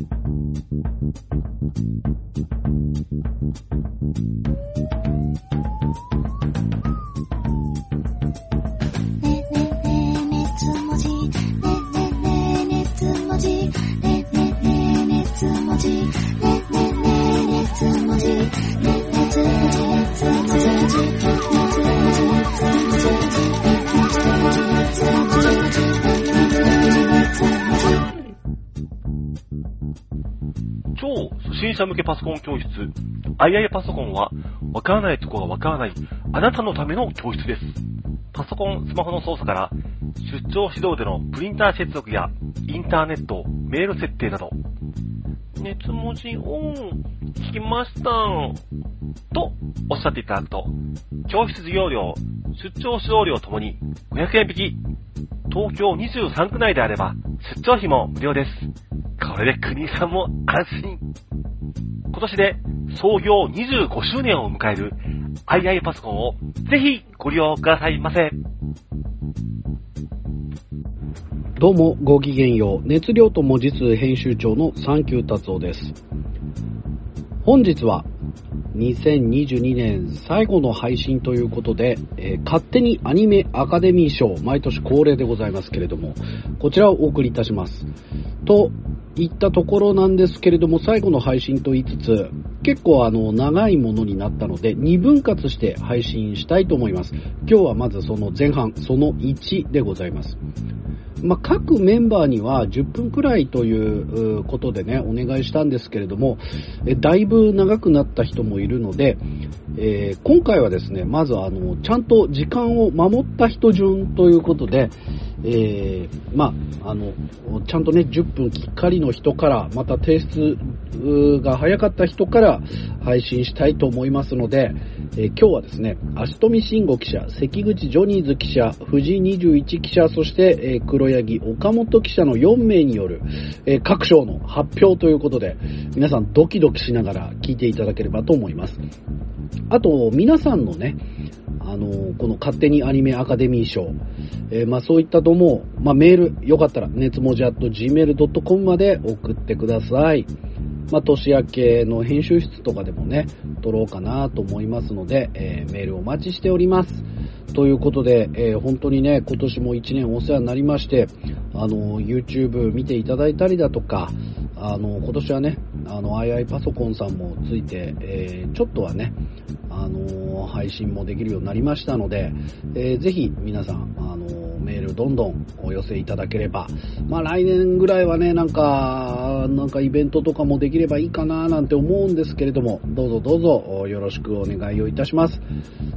超初心者向けパソコン教室 II パソコンはわからないとこがわからないあなたのための教室です。パソコン、スマホの操作から出張指導でのプリンター接続やインターネット、メール設定など熱文字オン、聞きましたとおっしゃっていただくと、教室授業料、出張指導料ともに500円引き。東京23区内であれば出張費も無料です。これで国さんも安心。今年で創業25周年を迎える II パソコンをぜひご利用くださいませ。どうもごきげんよう。熱量と文字数編集長のサンキュー達夫です。本日は2022年最後の配信ということで、えー勝手にアニメアカデミー賞、毎年恒例でございますけれども、こちらをお送りいたします。といったところなんですけれども、最後の配信と言いつつ、結構あの、長いものになったので、2分割して配信したいと思います。今日はまずその前半、その1でございます。まあ、各メンバーには10分くらいということでね、お願いしたんですけれども、えだいぶ長くなった人もいるので、えー今回はですね、まずあの、ちゃんと時間を守った人順ということで、えーまあ、あの、ちゃんとね、10分きっかりの人から、また提出が早かった人から配信したいと思いますので、えー今日はですね、足富慎吾記者、関口ジョニーズ記者、藤井21記者、そして、えー黒柳岡本記者の4名による、えー各賞の発表ということで、皆さんドキドキしながら聞いていただければと思います。あと、皆さんのね、あのこの勝手にアニメアカデミー賞、えーまあそういったとも、まあメール、よかったら、熱文字 at gmail.com まで送ってください。まあ年明けの編集室とかでもね、撮ろうかなと思いますので、えーメールお待ちしております。ということで、えー本当にね、今年も1年お世話になりまして、あの、YouTube 見ていただいたりだとか、あの、今年はね、あの、II パソコンさんもついて、えーちょっとはね、あの、配信もできるようになりましたので、えーぜひ皆さん、あの、メールどんどんお寄せいただければ、まあ来年ぐらいはね、なんか、なんかイベントとかもできればいいかななんて思うんですけれども、どうぞどうぞよろしくお願いをいたします。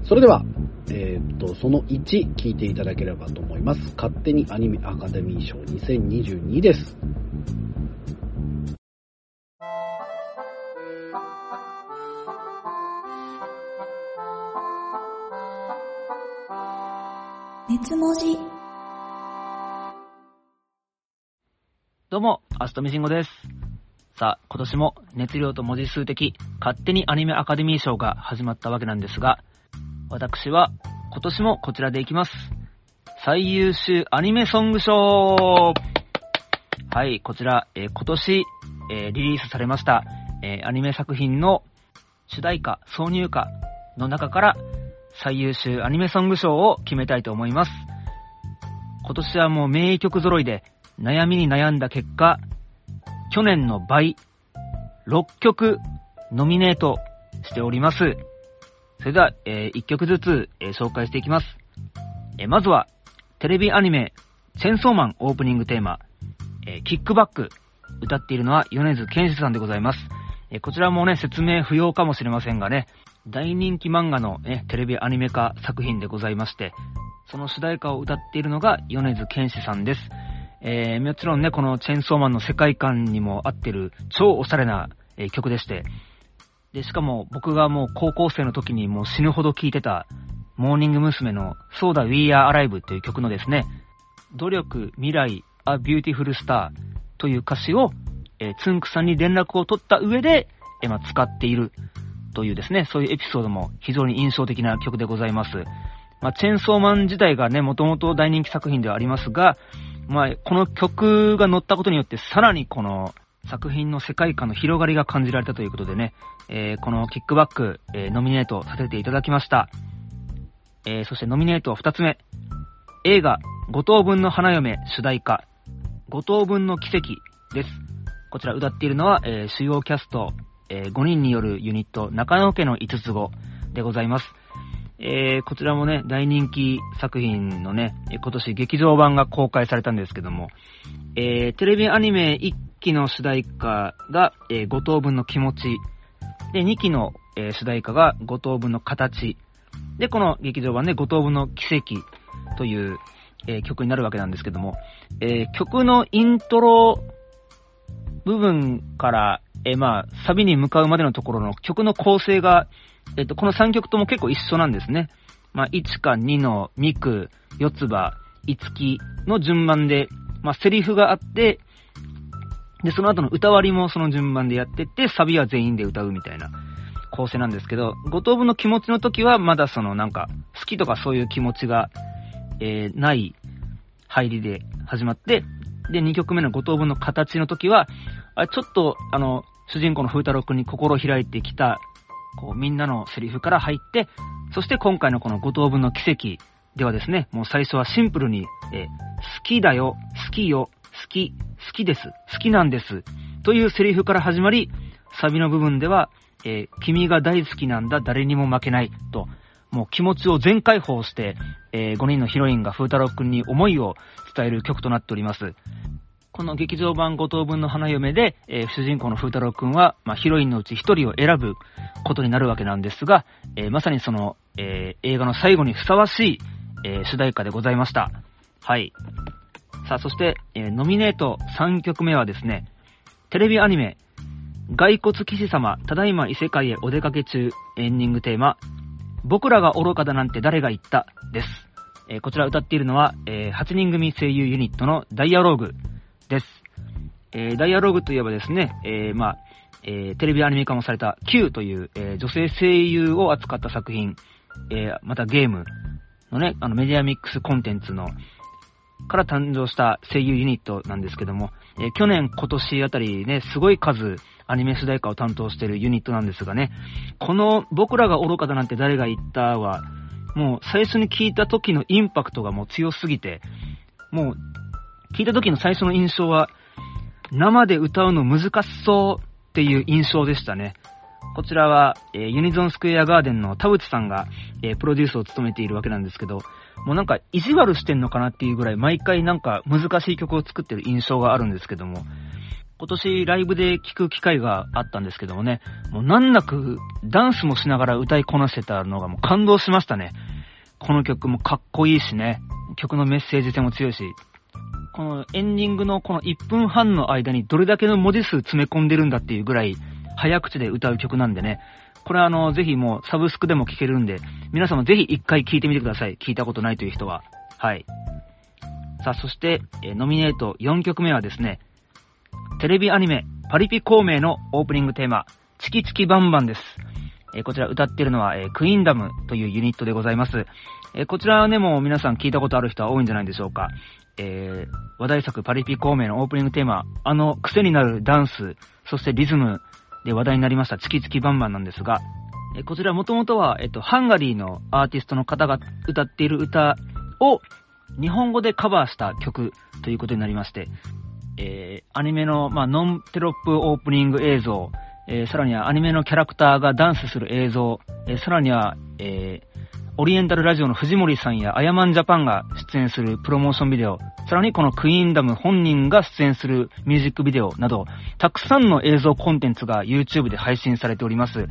それでは、えーっと、その1聞いていただければと思います。勝手にアニメアカデミー賞2022です。熱文字どうも、アストミシンゴです。さあ、今年も熱量と文字数的、勝手にアニメアカデミー賞が始まったわけなんですが、私は今年もこちらでいきます。最優秀アニメソング賞はい、こちら、えー今年、えーリリースされました、えーアニメ作品の主題歌、挿入歌の中から最優秀アニメソング賞を決めたいと思います。今年はもう名曲揃いで悩みに悩んだ結果、去年の倍、6曲ノミネートしております。それでは、え1曲ずつ、えー紹介していきます。えーまずは、テレビアニメ、チェンソーマンオープニングテーマ、えキックバック、歌っているのは米津玄師さんでございます。えこちらもね、説明不要かもしれませんがね、大人気漫画の、ね、テレビアニメ化作品でございまして、その主題歌を歌っているのが米津玄師さんです。えー、もちろんね、このチェーンソーマンの世界観にも合ってる超おしゃれな、えー曲でして、で、しかも僕がもう高校生の時にもう死ぬほど聴いてた、モーニング娘。の So da We Are Alive という曲のですね、努力、未来、A Beautiful Star という歌詞を、えーつんくさんに連絡を取った上で、えー、使っているというですね、そういうエピソードも非常に印象的な曲でございます。まあ、チェーンソーマン自体がね、もともと大人気作品ではありますが、まあ、この曲が乗ったことによって、さらにこの、作品の世界観の広がりが感じられたということでね、えー、このキックバック、えー、ノミネートさせていただきました。えー、そしてノミネート2つ目。映画、五等分の花嫁主題歌、五等分の奇跡です。こちら歌っているのは、え、主要キャスト、え、5人によるユニット、中野家の5つ子でございます。えー、こちらもね、大人気作品のね、今年劇場版が公開されたんですけども、えー、テレビアニメ1期の主題歌が、えー、5等分の気持ち、で、2期の、えー、主題歌が5等分の形、で、この劇場版で5等分の奇跡という、えー、曲になるわけなんですけども、えー、曲のイントロ部分から、え、まあ、サビに向かうまでのところの曲の構成が、えっと、この3曲とも結構一緒なんですね。まあ、1か2のミク、四つ葉、五木の順番で、まあ、セリフがあって、で、その後の歌割りもその順番でやってって、サビは全員で歌うみたいな構成なんですけど、五等分の気持ちの時はまだそのなんか、好きとかそういう気持ちが、えー、ない入りで始まって、で、2曲目の五等分の形の時は、あちょっと、あの、主人公の風太郎くんに心を開いてきたこう、みんなのセリフから入って、そして今回のこの五等分の奇跡ではですね、もう最初はシンプルに、え好きだよ、好きよ、好き、好きです、好きなんです、というセリフから始まり、サビの部分では、え、君が大好きなんだ、誰にも負けない、と、もう気持ちを全開放して、えー、5人のヒロインが風太郎くんに思いを伝える曲となっております。この劇場版5等分の花嫁で、えー、主人公の風太郎くんは、まあ、ヒロインのうち1人を選ぶことになるわけなんですが、えー、まさにその、えー、映画の最後にふさわしい、え主題歌でございました。はい。さあ、そして、えノミネート3曲目はですね、テレビアニメ、骸骨騎士様、ただいま異世界へお出かけ中、エンディングテーマ、僕らが愚かだなんて誰が言った？です。えこちら歌っているのは、え8人組声優ユニットのダイアローグ。です。えー、ダイアローグといえばですね、えー、まあ、えー、テレビアニメ化もされた Q という、えー、女性声優を扱った作品、えー、またゲームのね、あのメディアミックスコンテンツの、から誕生した声優ユニットなんですけども、え、去年、今年あたりね、すごい数、アニメ主題歌を担当しているユニットなんですがね、この僕らが愚かだなんて誰が言ったは、もう最初に聞いた時のインパクトがもう強すぎて、もう聞いた時の最初の印象は、生で歌うの難しそうっていう印象でしたね。こちらは、えー、ユニゾンスクエアガーデンの田淵さんが、えー、プロデュースを務めているわけなんですけど、もうなんか意地悪してんのかなっていうぐらい毎回なんか難しい曲を作ってる印象があるんですけども、今年ライブで聴く機会があったんですけどもね、もう難なくダンスもしながら歌いこなせたのがもう感動しましたね。この曲もかっこいいしね、曲のメッセージ性も強いし、このエンディングのこの1分半の間にどれだけの文字数詰め込んでるんだっていうぐらい早口で歌う曲なんでね、これはあの、ぜひもうサブスクでも聴けるんで、皆さんもぜひ一回聴いてみてください。聞いたことないという人は。はい。さあ、そして、えノミネート4曲目はですね、テレビアニメ、パリピ孔明のオープニングテーマ、チキチキバンバンです。えこちら歌っているのは、えクイーンダムというユニットでございます。えこちらはね、もう皆さん聞いたことある人は多いんじゃないでしょうか。え、話題作パリピ孔明のオープニングテーマ、あの癖になるダンス、そしてリズムで話題になりましたチキチキバンバンなんですが、え、こちらもともとは、えっ、と、ハンガリーのアーティストの方が歌っている歌を日本語でカバーした曲ということになりまして、えー、アニメの、まあ、ノンテロップオープニング映像、えー、さらにはアニメのキャラクターがダンスする映像、えー、さらには、え、オリエンタルラジオの藤森さんやアヤマンジャパンが出演するプロモーションビデオ、さらにこのクイーンダム本人が出演するミュージックビデオなど、たくさんの映像コンテンツが YouTube で配信されております。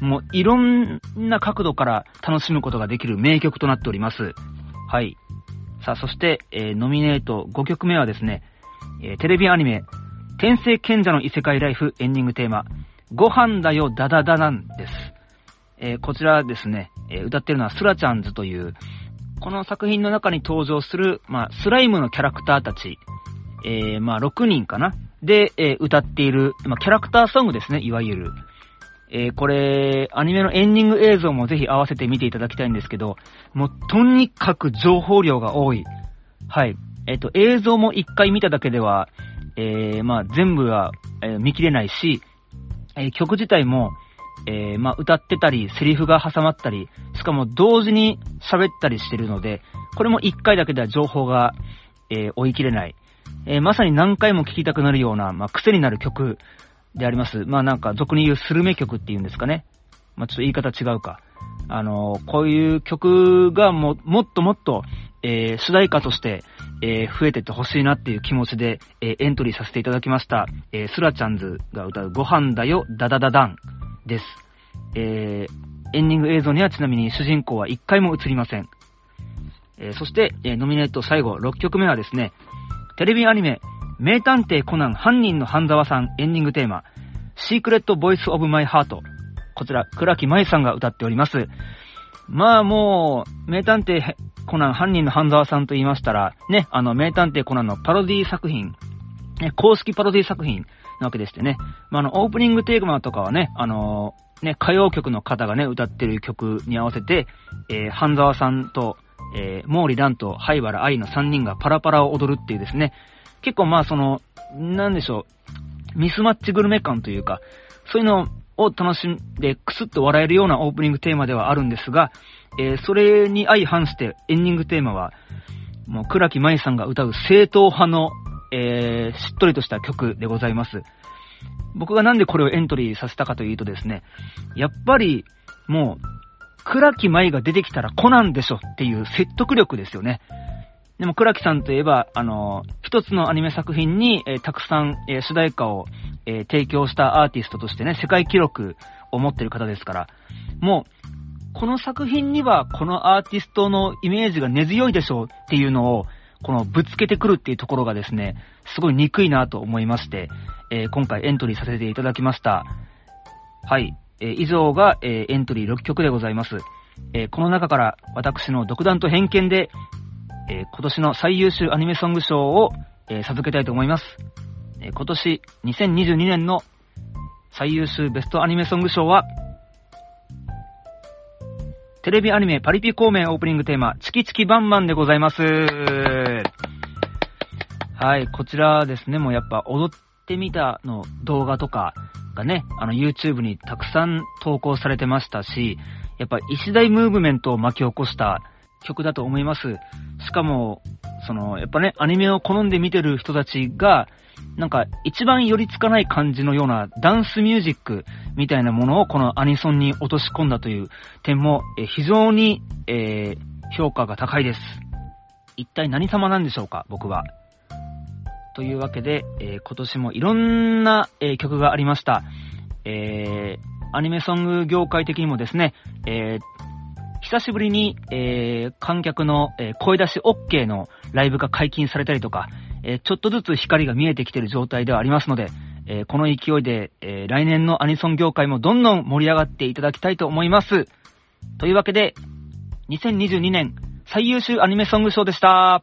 もういろんな角度から楽しむことができる名曲となっております。はい。さあ、そして、えー、ノミネート5曲目はですね、えー、テレビアニメ、天聖賢者の異世界ライフエンディングテーマ、ご飯だよダダダなんです。えー、こちらですね、えー、歌ってるのはスラちゃんズという、この作品の中に登場する、まあ、スライムのキャラクターたち、えー、まあ、6人かな？で、え、歌っている、まあ、キャラクターソングですね、いわゆる。え、これ、アニメのエンディング映像もぜひ合わせて見ていただきたいんですけど、もう、とにかく情報量が多い。はい。えっ、と、映像も一回見ただけでは、えー、まあ、全部はえー見切れないし、えー曲自体も、えまあ、歌ってたり、セリフが挟まったり、しかも同時に喋ったりしてるので、これも一回だけでは情報が、え追い切れない。えまさに何回も聴きたくなるような、まあ、癖になる曲であります。まあなんか、俗に言うスルメ曲っていうんですかね。まあちょっと言い方違うか。あのこういう曲がも、もっともっと、えー主題歌として、えー増えてってほしいなっていう気持ちで、えーエントリーさせていただきました。えースラちゃんズが歌うご飯だよ、ダダダダンです。えーエンディング映像にはちなみに主人公は一回も映りません。えーそして、えーノミネート最後、6曲目はですね、テレビアニメ、名探偵コナン犯人の半沢さんエンディングテーマ、 Secret, voice of my heart。こちら、倉木麻衣さんが歌っております。まあもう、名探偵コナン犯人の半沢さんと言いましたら、ね、あの、名探偵コナンのパロディ作品、ね、公式パロディ作品なわけでしてね。まあ、あの、オープニングテーマとかはね、あのね、歌謡曲の方がね、歌ってる曲に合わせて、えー、半沢さんと、えー、毛利蘭と灰原愛の3人がパラパラを踊るっていうですね、結構まあその、なんでしょう、ミスマッチグルメ感というか、そういうのを楽しんで、クスッと笑えるようなオープニングテーマではあるんですが、えーそれに相反してエンディングテーマは、もう倉木舞さんが歌う正統派の、えーしっとりとした曲でございます。僕がなんでこれをエントリーさせたかというとですね、やっぱり、もう、倉木舞が出てきたらコナンでしょっていう説得力ですよね。でも、倉木さんといえば、あの、一つのアニメ作品に、えーたくさん、えー主題歌を、えー提供したアーティストとしてね、世界記録を持ってる方ですから、もう、この作品には、このアーティストのイメージが根強いでしょうっていうのを、このぶつけてくるっていうところがですね、すごい憎いなと思いまして、えー今回エントリーさせていただきました。はい。えー以上が、えーエントリー6曲でございます。えこの中から私の独断と偏見で、え今年の最優秀アニメソング賞を、え授けたいと思います。え今年2022年の最優秀ベストアニメソング賞は、テレビアニメパリピ孔明オープニングテーマ、チキチキバンバンでございます。はい、こちらですね、もうやっぱ踊ってみたの動画とかがね、あの YouTube にたくさん投稿されてましたし、やっぱ一大ムーブメントを巻き起こした曲だと思います。しかも、その、やっぱね、アニメを好んで見てる人たちが、なんか一番寄りつかない感じのようなダンスミュージックみたいなものをこのアニソンに落とし込んだという点も、え非常に、えー評価が高いです。一体何様なんでしょうか、僕は。というわけで、えー今年もいろんな、えー曲がありました。えーアニメソング業界的にもですね、えー久しぶりに、え観客の、え声出し OK のライブが解禁されたりとか、えーちょっとずつ光が見えてきている状態ではありますので、えーこの勢いで、えー来年のアニソン業界もどんどん盛り上がっていただきたいと思います。というわけで、2022年最優秀アニメソング賞でした。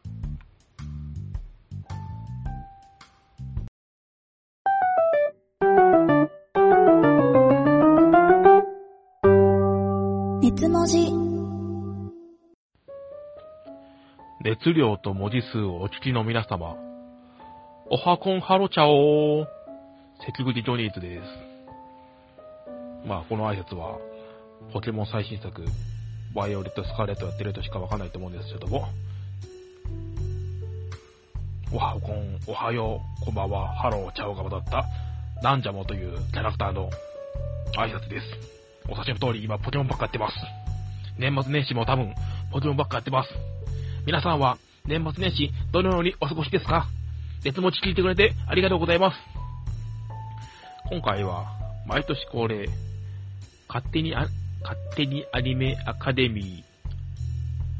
熱文字熱量と文字数をお聞きの皆様、おはこんハロチャオー、関口ジョニーズです。まあ、この挨拶は、ポケモン最新作、バイオレット・スカーレットやってるとしかわかんないと思うんですけども、おはこん、おはよう、こんばんは、ハロー、チャオが戻った、ナンジャモというキャラクターの挨拶です。お察しの通り、今、ポケモンばっかやってます。年末年始も多分、ポケモンばっかやってます。皆さんは年末年始どのようにお過ごしですか？熱持ち聞いてくれてありがとうございます。今回は毎年恒例、勝手にあ、勝手にアニメアカデミ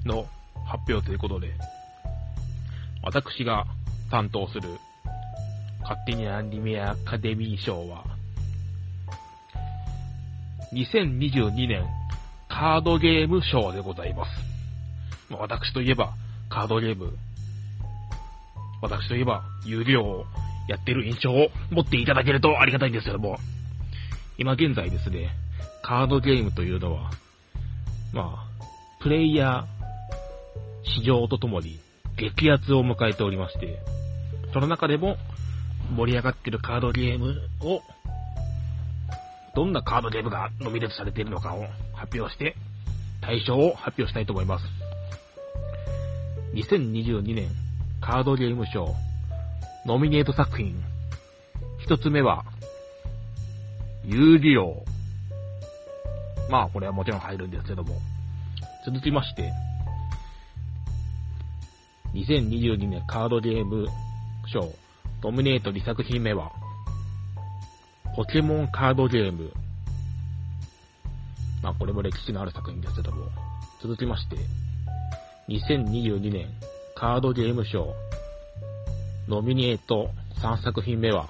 ーの発表ということで、私が担当する勝手にアニメアカデミー賞は、2022年カードゲーム賞でございます。私といえば、カードゲーム。私といえば、有料をやってる印象を持っていただけるとありがたいんですけども、今現在ですね、カードゲームというのは、まあ、プレイヤー、市場とともに激アツを迎えておりまして、その中でも、盛り上がってるカードゲームを、どんなカードゲームがノミネートされているのかを発表して、対象を発表したいと思います。2022年カードゲーム賞ノミネート作品。一つ目は、遊戯王。まあ、これはもちろん入るんですけども。続きまして、2022年カードゲーム賞ノミネート2作品目は、ポケモンカードゲーム。まあ、これも歴史のある作品ですけども。続きまして、2022年カードゲーム賞ノミネート3作品目は、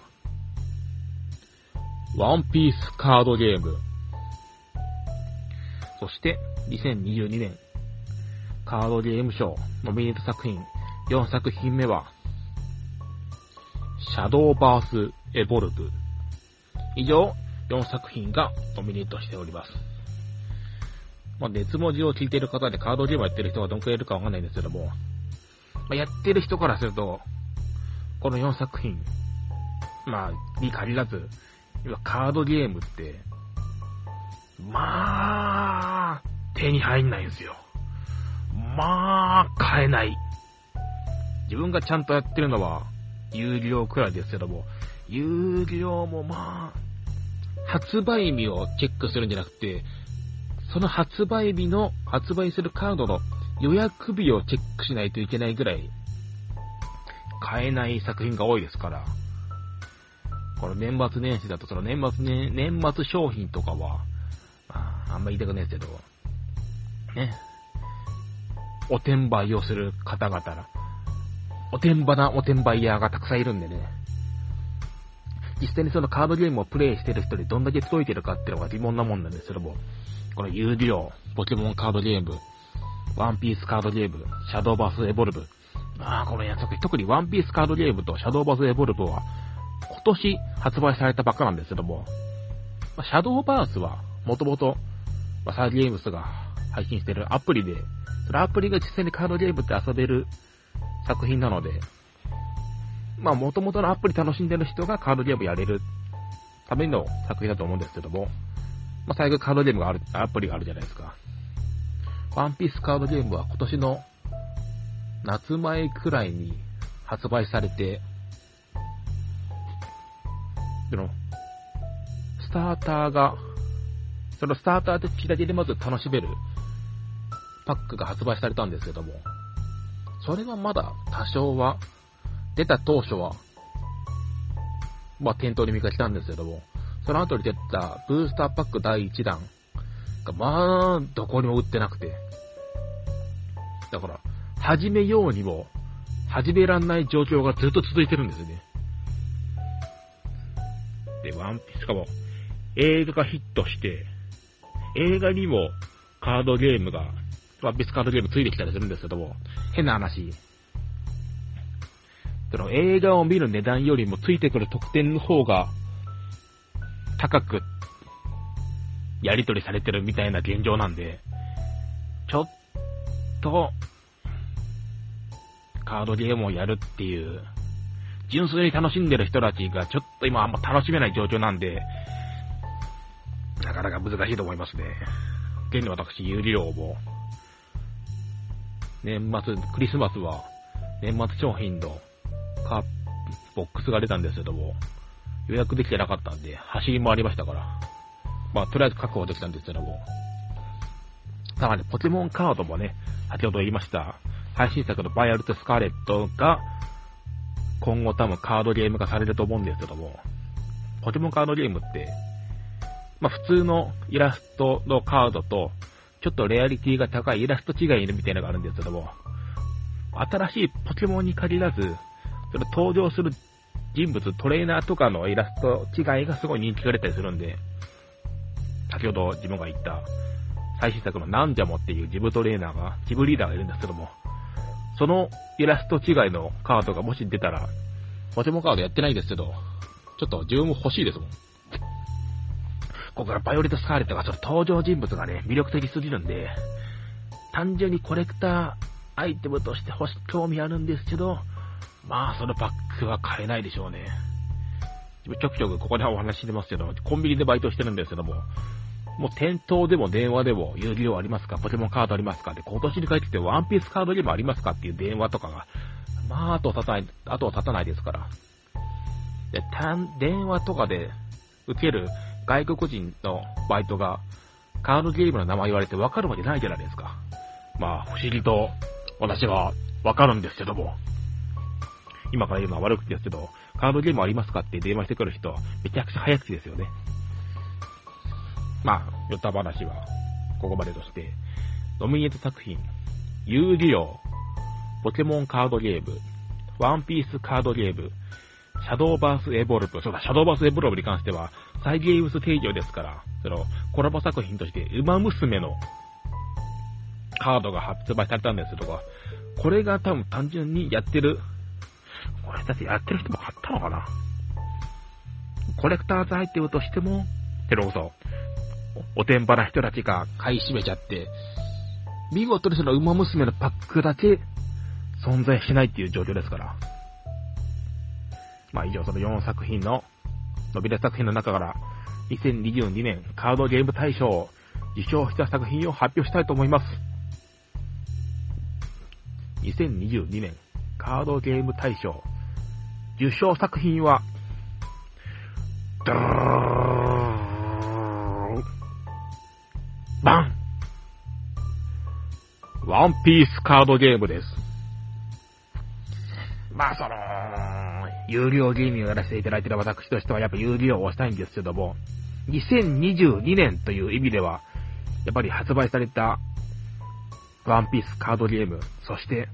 ワンピースカードゲーム。そして、2022年カードゲーム賞ノミネート作品4作品目は、シャドーバースエボルブ。以上、4作品がノミネートしております。まあ、熱文字を聞いている方でカードゲームをやってる人がどんくらいいるかわかんないんですけども、まあ、やってる人からすると、この4作品、まあ、に限らず、今カードゲームって、まあ、手に入んないんですよ。まあ、買えない。自分がちゃんとやってるのは、有料くらいですけども、有料もまあ、発売日をチェックするんじゃなくて、その発売日の、発売するカードの予約日をチェックしないといけないぐらい、買えない作品が多いですから、この年末年始だとその年末年、年末商品とかは、あ、あんま言いたくないですけど、ね、お転売をする方々ら、お転売なお転売屋がたくさんいるんでね、実際にそのカードゲームをプレイしてる人にどんだけ届いてるかっていうのが疑問なもんなんですけども、この遊戯王、ポケモンカードゲーム、ワンピースカードゲーム、シャドーバースエボルブ。ああ、このやつ、特にワンピースカードゲームとシャドーバースエボルブは、今年発売されたばっかなんですけども、まシャドーバースは、もともと、まサーゲームスが配信してるアプリで、そのアプリが実際にカードゲームって遊べる作品なので、まあ、元々のアプリ楽しんでる人がカードゲームやれるための作品だと思うんですけども、まあ、最後カードゲームがある、アプリがあるじゃないですか。ワンピースカードゲームは今年の夏前くらいに発売されて、その、スターターが、そのスターター的だけでまず楽しめるパックが発売されたんですけども、それはまだ多少は、出た当初は、まあ、店頭に見かけたんですけども、その後に出たブースターパック第1弾が、まあ、どこにも売ってなくて。だから、始めようにも、始めらんない状況がずっと続いてるんですよね。で、ワンピースかも、映画がヒットして、映画にもカードゲームが、ワンピースカードゲームついてきたりするんですけども、変な話。その映画を見る値段よりもついてくる特典の方が高くやり取りされてるみたいな現状なんで、ちょっと、カードゲームをやるっていう、純粋に楽しんでる人たちがちょっと今あんま楽しめない状況なんで、なかなか難しいと思いますね。現に私、有利量も、年末、クリスマスは、年末商品のカーボックスが出たんですけども、予約できてなかったんで、走り回りましたから。まあ、とりあえず確保できたんですけども。さらに、ポケモンカードもね、先ほど言いました、配信作のバイアルトスカーレットが、今後多分カードゲーム化されると思うんですけども、ポケモンカードゲームって、まあ普通のイラストのカードと、ちょっとレアリティが高いイラスト違いみたいなのがあるんですけども、新しいポケモンに限らず、その登場する人物、トレーナーとかのイラスト違いがすごい人気が出たりするんで、先ほど自分が言った最新作のナンジャモっていうジブトレーナーが、ジブリーダーがいるんですけども、そのイラスト違いのカードがもし出たら、ポケモンカードやってないですけど、ちょっと自分も欲しいですもん。ここからバイオレット・スカーレットがその登場人物がね、魅力的すぎるんで、単純にコレクターアイテムとして欲し、興味あるんですけど、まあ、そのパックは買えないでしょうね。ちょくちょくここでお話してますけど、コンビニでバイトしてるんですけども、もう店頭でも電話でも有料ありますか？ポケモンカードありますか？で、今年に帰ってきてワンピースカードゲームありますかっていう電話とかが、まあ、後を絶たない、後を絶たないですから。で、電話とかで受ける外国人のバイトが、カードゲームの名前言われて分かるわけないじゃないですか。まあ、不思議と、私は分かるんですけども。今から言うのは悪くてですけど、カードゲームありますかって電話してくる人、めちゃくちゃ早口ですよね。まあ、ヨタ話は、ここまでとして、ノミネート作品、遊戯王、ポケモンカードゲーム、ワンピースカードゲーム、シャドーバースエボルブ、そうだ、シャドーバースエボルブに関しては、サイゲームス提供ですから、その、コラボ作品として、ウマ娘のカードが発売されたんですとか、これが多分単純にやってる、これだってやってる人も買ったのかな？コレクターズアイテムとしても、テロこそ、おてんばな人たちが買い占めちゃって、見事にその馬娘のパックだけ存在しないっていう状況ですから。まあ以上その4作品の、伸びる作品の中から、2022年カードゲーム大賞を受賞した作品を発表したいと思います。2022年カードゲーム大賞受賞作品は、ドーンバンワンピースカードゲームです。まあその、有料ゲームをやらせていただいている私としてはやっぱ有料をしたいんですけども、2022年という意味では、やっぱり発売されたワンピースカードゲーム、そして、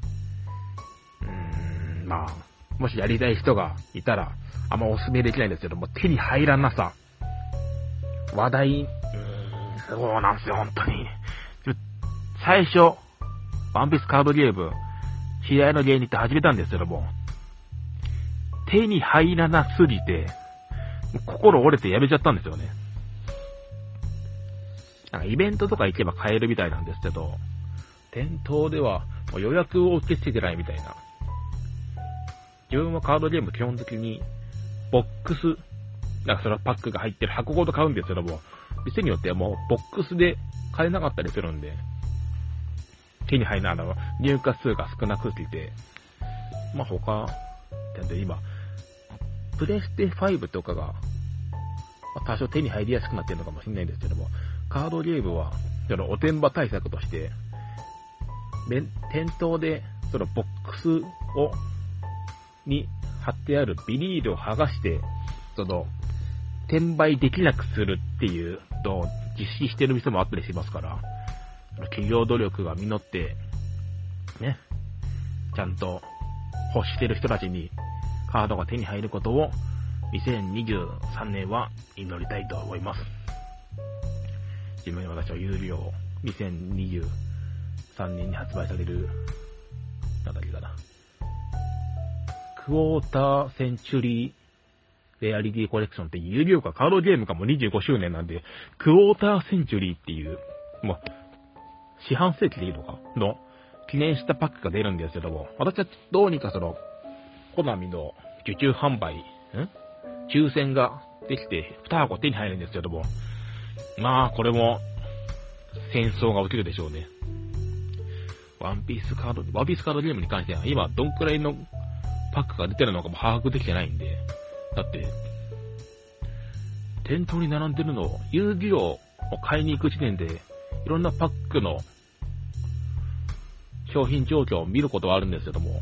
うーん、まあ、もしやりたい人がいたら、あんまお勧めできないんですけども、手に入らなさ、話題、そうなんですよ、本当に。最初、ワンピースカードゲーム、知り合いの芸人って始めたんですけども、手に入らなすぎて、心折れてやめちゃったんですよね。なんかイベントとか行けば買えるみたいなんですけど、店頭では予約を受け付けてないみたいな。自分はカードゲーム基本的に、ボックス、なんかそのパックが入ってる箱ごと買うんですけども、店によってはもうボックスで買えなかったりするんで、手に入らないのは入荷数が少なくてて、まあ他、で今、プレステ5とかが、多少手に入りやすくなってるのかもしれないんですけども、カードゲームは、そのおてんば対策として、店頭で、そのボックスを、に貼ってあるビニールを剥がして、その、転売できなくするっていうのを実施してる店もあったりしますから、企業努力が実って、ね、ちゃんと欲してる人たちにカードが手に入ることを2023年は祈りたいと思います。自分や私は有料2023年に発売される、なんだっけかな。クォーターセンチュリーレアリティコレクションって有料かカードゲームかも25周年なんで、クォーターセンチュリーっていう、もう、四半世紀でいいのか？の記念したパックが出るんですけども、私はどうにかその、コナミの受注販売、ん？抽選ができて、2箱手に入るんですけども、まあ、これも、戦争が起きるでしょうね。ワンピースカード、ワンピースカードゲームに関しては、今、どんくらいのパックが出てるのかも把握できてないんで、だって、店頭に並んでるの、遊戯王を買いに行く時点で、いろんなパックの商品状況を見ることはあるんですけども、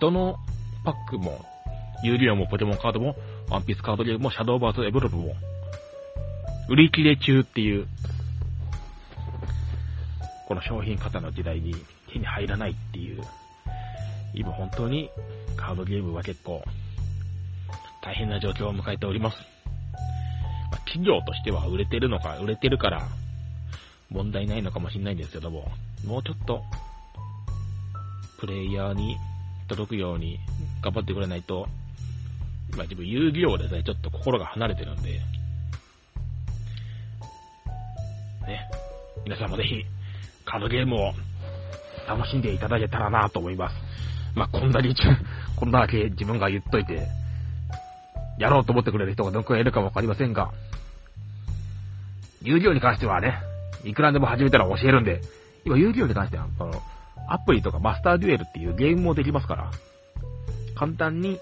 どのパックも、有料もポケモンカードも、ワンピースカードゲームも、シャドーバーズエブロブも、売り切れ中っていう、この商品型の時代に手に入らないっていう、今本当にカードゲームは結構大変な状況を迎えております。まあ、企業としては売れてるのか、売れてるから問題ないのかもしれないんですけども、もうちょっとプレイヤーに届くように頑張ってくれないと、今自分遊戯王でね、ちょっと心が離れてるんで、ね、皆さんもぜひ、カードゲームを楽しんでいただけたらなと思います。まあ、こんなに、こんなだけ自分が言っといて、やろうと思ってくれる人がどのくらいいるかわかりませんが、有料に関してはね、いくらでも始めたら教えるんで、今有料に関しては、この、アプリとかマスターデュエルっていうゲームもできますから、簡単に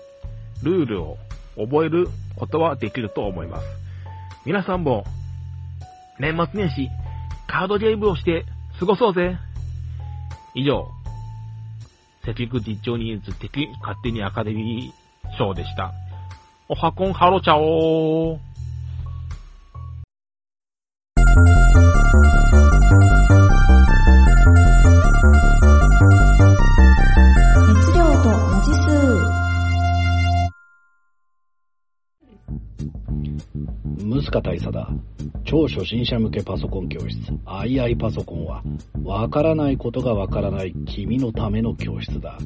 ルールを覚えることはできると思います。皆さんも、年末年始、カードゲームをして過ごそうぜ。以上、赤陸実況ニーズ的勝手にアカデミー賞でした。おはこんハロちゃおー。ムスカ大佐だ。超初心者向けパソコン教室、II パソコンは、わからないことがわからない君のための教室だ。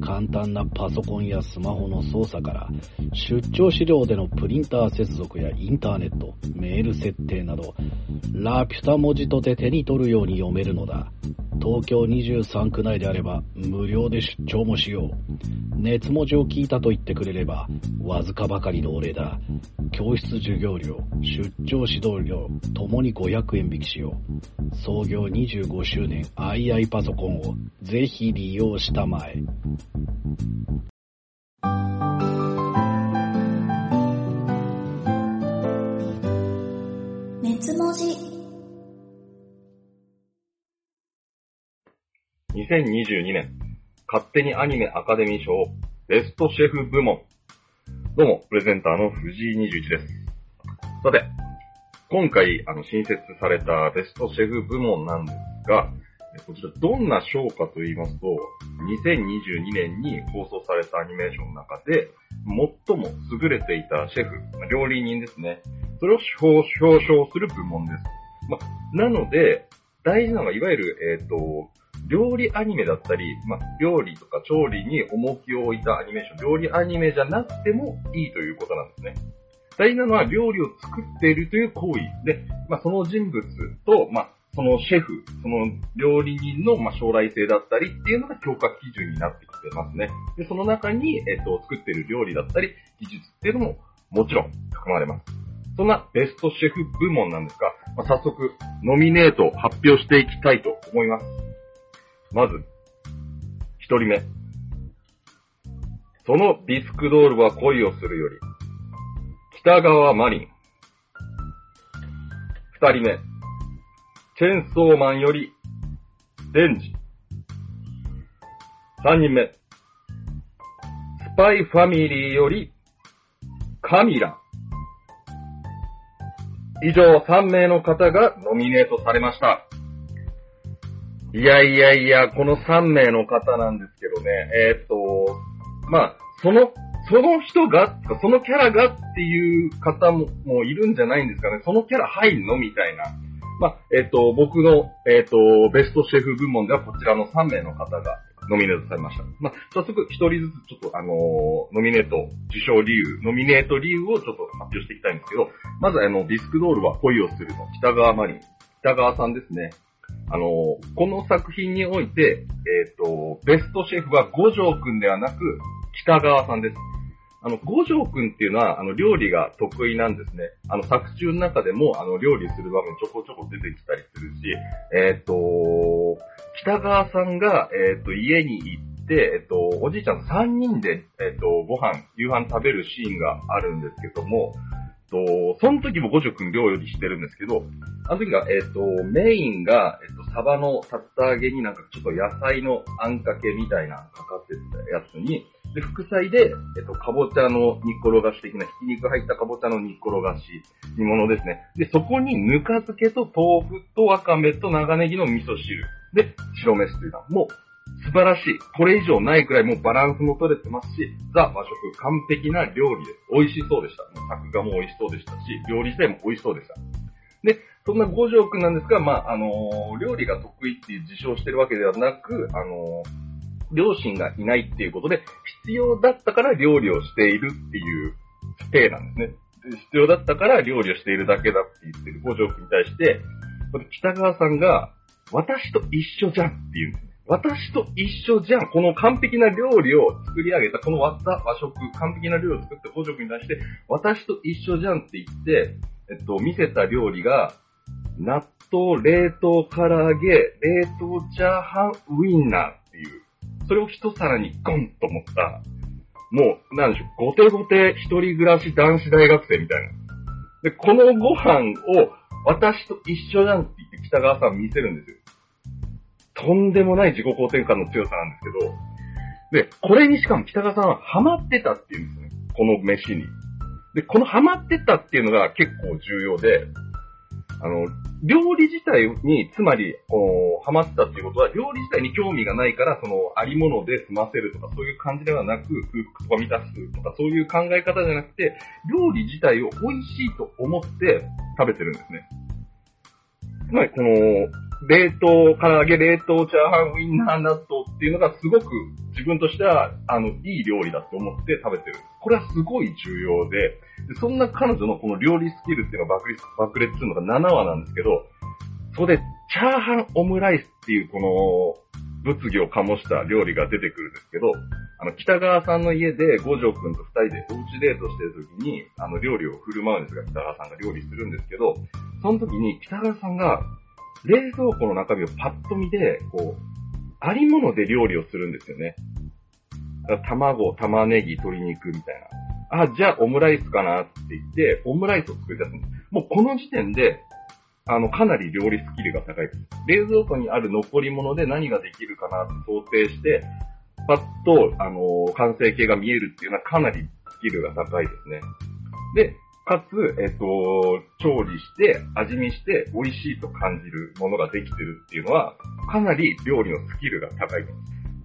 簡単なパソコンやスマホの操作から、出張資料でのプリンター接続やインターネット、メール設定など、ラピュタ文字とて手に取るように読めるのだ。東京23区内であれば無料で出張もしよう。熱文字を聞いたと言ってくれれば、わずかばかりのお礼だ。教室授業料、出張指導料、ともに500円引きしよう。創業25周年 II パソコンをぜひ利用したまえ。熱文字。2022年、勝手にアニメアカデミー賞ベストシェフ部門。どうも、プレゼンターの藤井21です。さて、今回、あの、新設されたベストシェフ部門なんですが、こちらどんな賞かと言いますと、2022年に放送されたアニメーションの中で、最も優れていたシェフ、料理人ですね。それを表彰する部門です。ま、なので、大事なのは、いわゆる、えっ、と、料理アニメだったり、ま、料理とか調理に重きを置いたアニメーション、料理アニメじゃなくてもいいということなんですね。大事なのは料理を作っているという行為で、まあ、その人物と、まあ、そのシェフ、その料理人の、ま、将来性だったりっていうのが評価基準になってきてますね。で、その中に、えっ、と、作っている料理だったり、技術っていうのももちろん含まれます。そんなベストシェフ部門なんですが、まあ、早速、ノミネートを発表していきたいと思います。まず、一人目。そのビスクドールは恋をするより、北川マリン。二人目。チェンソーマンより、デンジ。三人目。スパイファミリーより、カミラ。以上3名の方がノミネートされました。いやいやいや、この3名の方なんですけどね、えーっと、まあ、その、その人が、そのキャラがっていう方ももいるんじゃないんですかね。そのキャラ入んのみたいな。まあ、えーっと、僕の、えーっと、ベストシェフ部門ではこちらの3名の方がノミネートされました。まあ、早速一人ずつちょっとあのーノミネート、受賞理由、ノミネート理由をちょっと発表していきたいんですけど、まずあの、ディスクドールは恋をするの北川マリン。北川さんですね。あの、この作品において、えっ、と、ベストシェフは五条くんではなく、北川さんです。あの、五条くんっていうのは、あの、料理が得意なんですね。あの、作中の中でも、あの、料理する場面ちょこちょこ出てきたりするし、えっ、と、北川さんが、えっ、と、家に行って、えっ、と、おじいちゃん3人で、えっ、と、ご飯、夕飯食べるシーンがあるんですけども、と、その時も五条くん料理してるんですけど、あの時が、えっ、と、メインが、えっ、と、サバの竜田揚げになんかちょっと野菜のあんかけみたいなかかってたやつに、で、副菜で、えっ、と、かぼちゃの煮っころがし的な、ひき肉入ったかぼちゃの煮っころがし、煮物ですね。で、そこにぬか漬けと豆腐とわかめと長ネギの味噌汁。で、白飯というのは、もう、素晴らしい。これ以上ないくらいもうバランスも取れてますし、ザ和食完璧な料理です。美味しそうでした。作画も美味しそうでしたし、料理自体も美味しそうでした。で、そんな五条くんなんですが、まあ、あのー料理が得意っていう自称してるわけではなく、あのー両親がいないっていうことで、必要だったから料理をしているっていう体なんですね。必要だったから料理をしているだけだって言ってる五条くんに対して、北川さんが、私と一緒じゃんって言うんです。私と一緒じゃん。この完璧な料理を作り上げた、この和和食、完璧な料理を作った五食に対して、私と一緒じゃんって言って、えっと、見せた料理が、納豆、冷凍唐揚げ、冷凍チャーハン、ウインナーっていう、それを一皿にゴンと持った、もう、なんでしょう、ごてごて一人暮らし男子大学生みたいな。で、このご飯を私と一緒じゃんって言って北川さん見せるんですよ。とんでもない自己肯定感の強さなんですけど、で、これにしかも北川さんはハマってたっていうんですね。この飯に。で、このハマってたっていうのが結構重要で、あの、料理自体に、つまり、こう、ハマったっていうことは、料理自体に興味がないから、その、ありもので済ませるとか、そういう感じではなく、空腹とか満たすとか、そういう考え方じゃなくて、料理自体を美味しいと思って食べてるんですね。つまり、この、冷凍、唐揚げ、冷凍チャーハン、ウインナー、納豆っていうのがすごく自分としては、あの、いい料理だと思って食べてる。これはすごい重要で、そんな彼女のこの料理スキルっていうのが爆裂、爆裂するのが7話なんですけど、そこで、チャーハンオムライスっていうこの、物議を醸した料理が出てくるんですけど、あの、北川さんの家で五条くんと二人でおうちデートしてる時に、あの、料理を振る舞うんですが、北川さんが料理するんですけど、その時に北川さんが、冷蔵庫の中身をパッと見で、こう、ありもので料理をするんですよね。卵、玉ねぎ、鶏肉みたいな。あ、じゃあオムライスかなって言って、オムライスを作り出すんです。もうこの時点で、あの、かなり料理スキルが高いです。冷蔵庫にある残り物で何ができるかなって想定して、パッと、あの、完成形が見えるっていうのはかなりスキルが高いですね。で、かつ、えっ、と、調理して、味見して、美味しいと感じるものができてるっていうのは、かなり料理のスキルが高いと。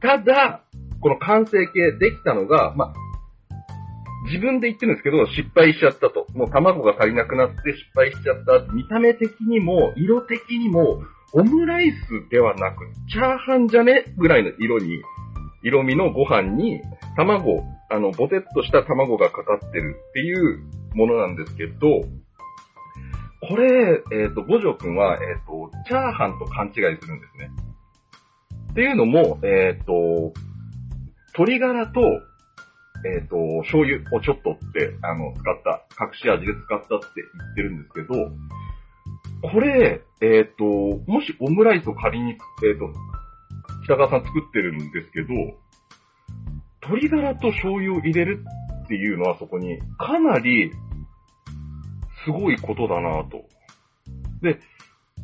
ただ、この完成形できたのが、ま、自分で言ってるんですけど、失敗しちゃったと。もう卵が足りなくなって失敗しちゃった。見た目的にも、色的にも、オムライスではなく、チャーハンじゃね？ぐらいの色に、色味のご飯に、卵、あの、ボテッとした卵がかかってるっていうものなんですけど、これ、えっ、と、五条くんは、えっ、と、チャーハンと勘違いするんですね。っていうのも、えっ、と、鶏ガラと、えっ、と、醤油をちょっとって、あの、使った、隠し味で使ったって言ってるんですけど、これ、えっ、と、もしオムライスを仮に、えっ、と、北川さん作ってるんですけど、鶏ガラと醤油を入れるっていうのはそこに、かなり、すごいことだなと。で、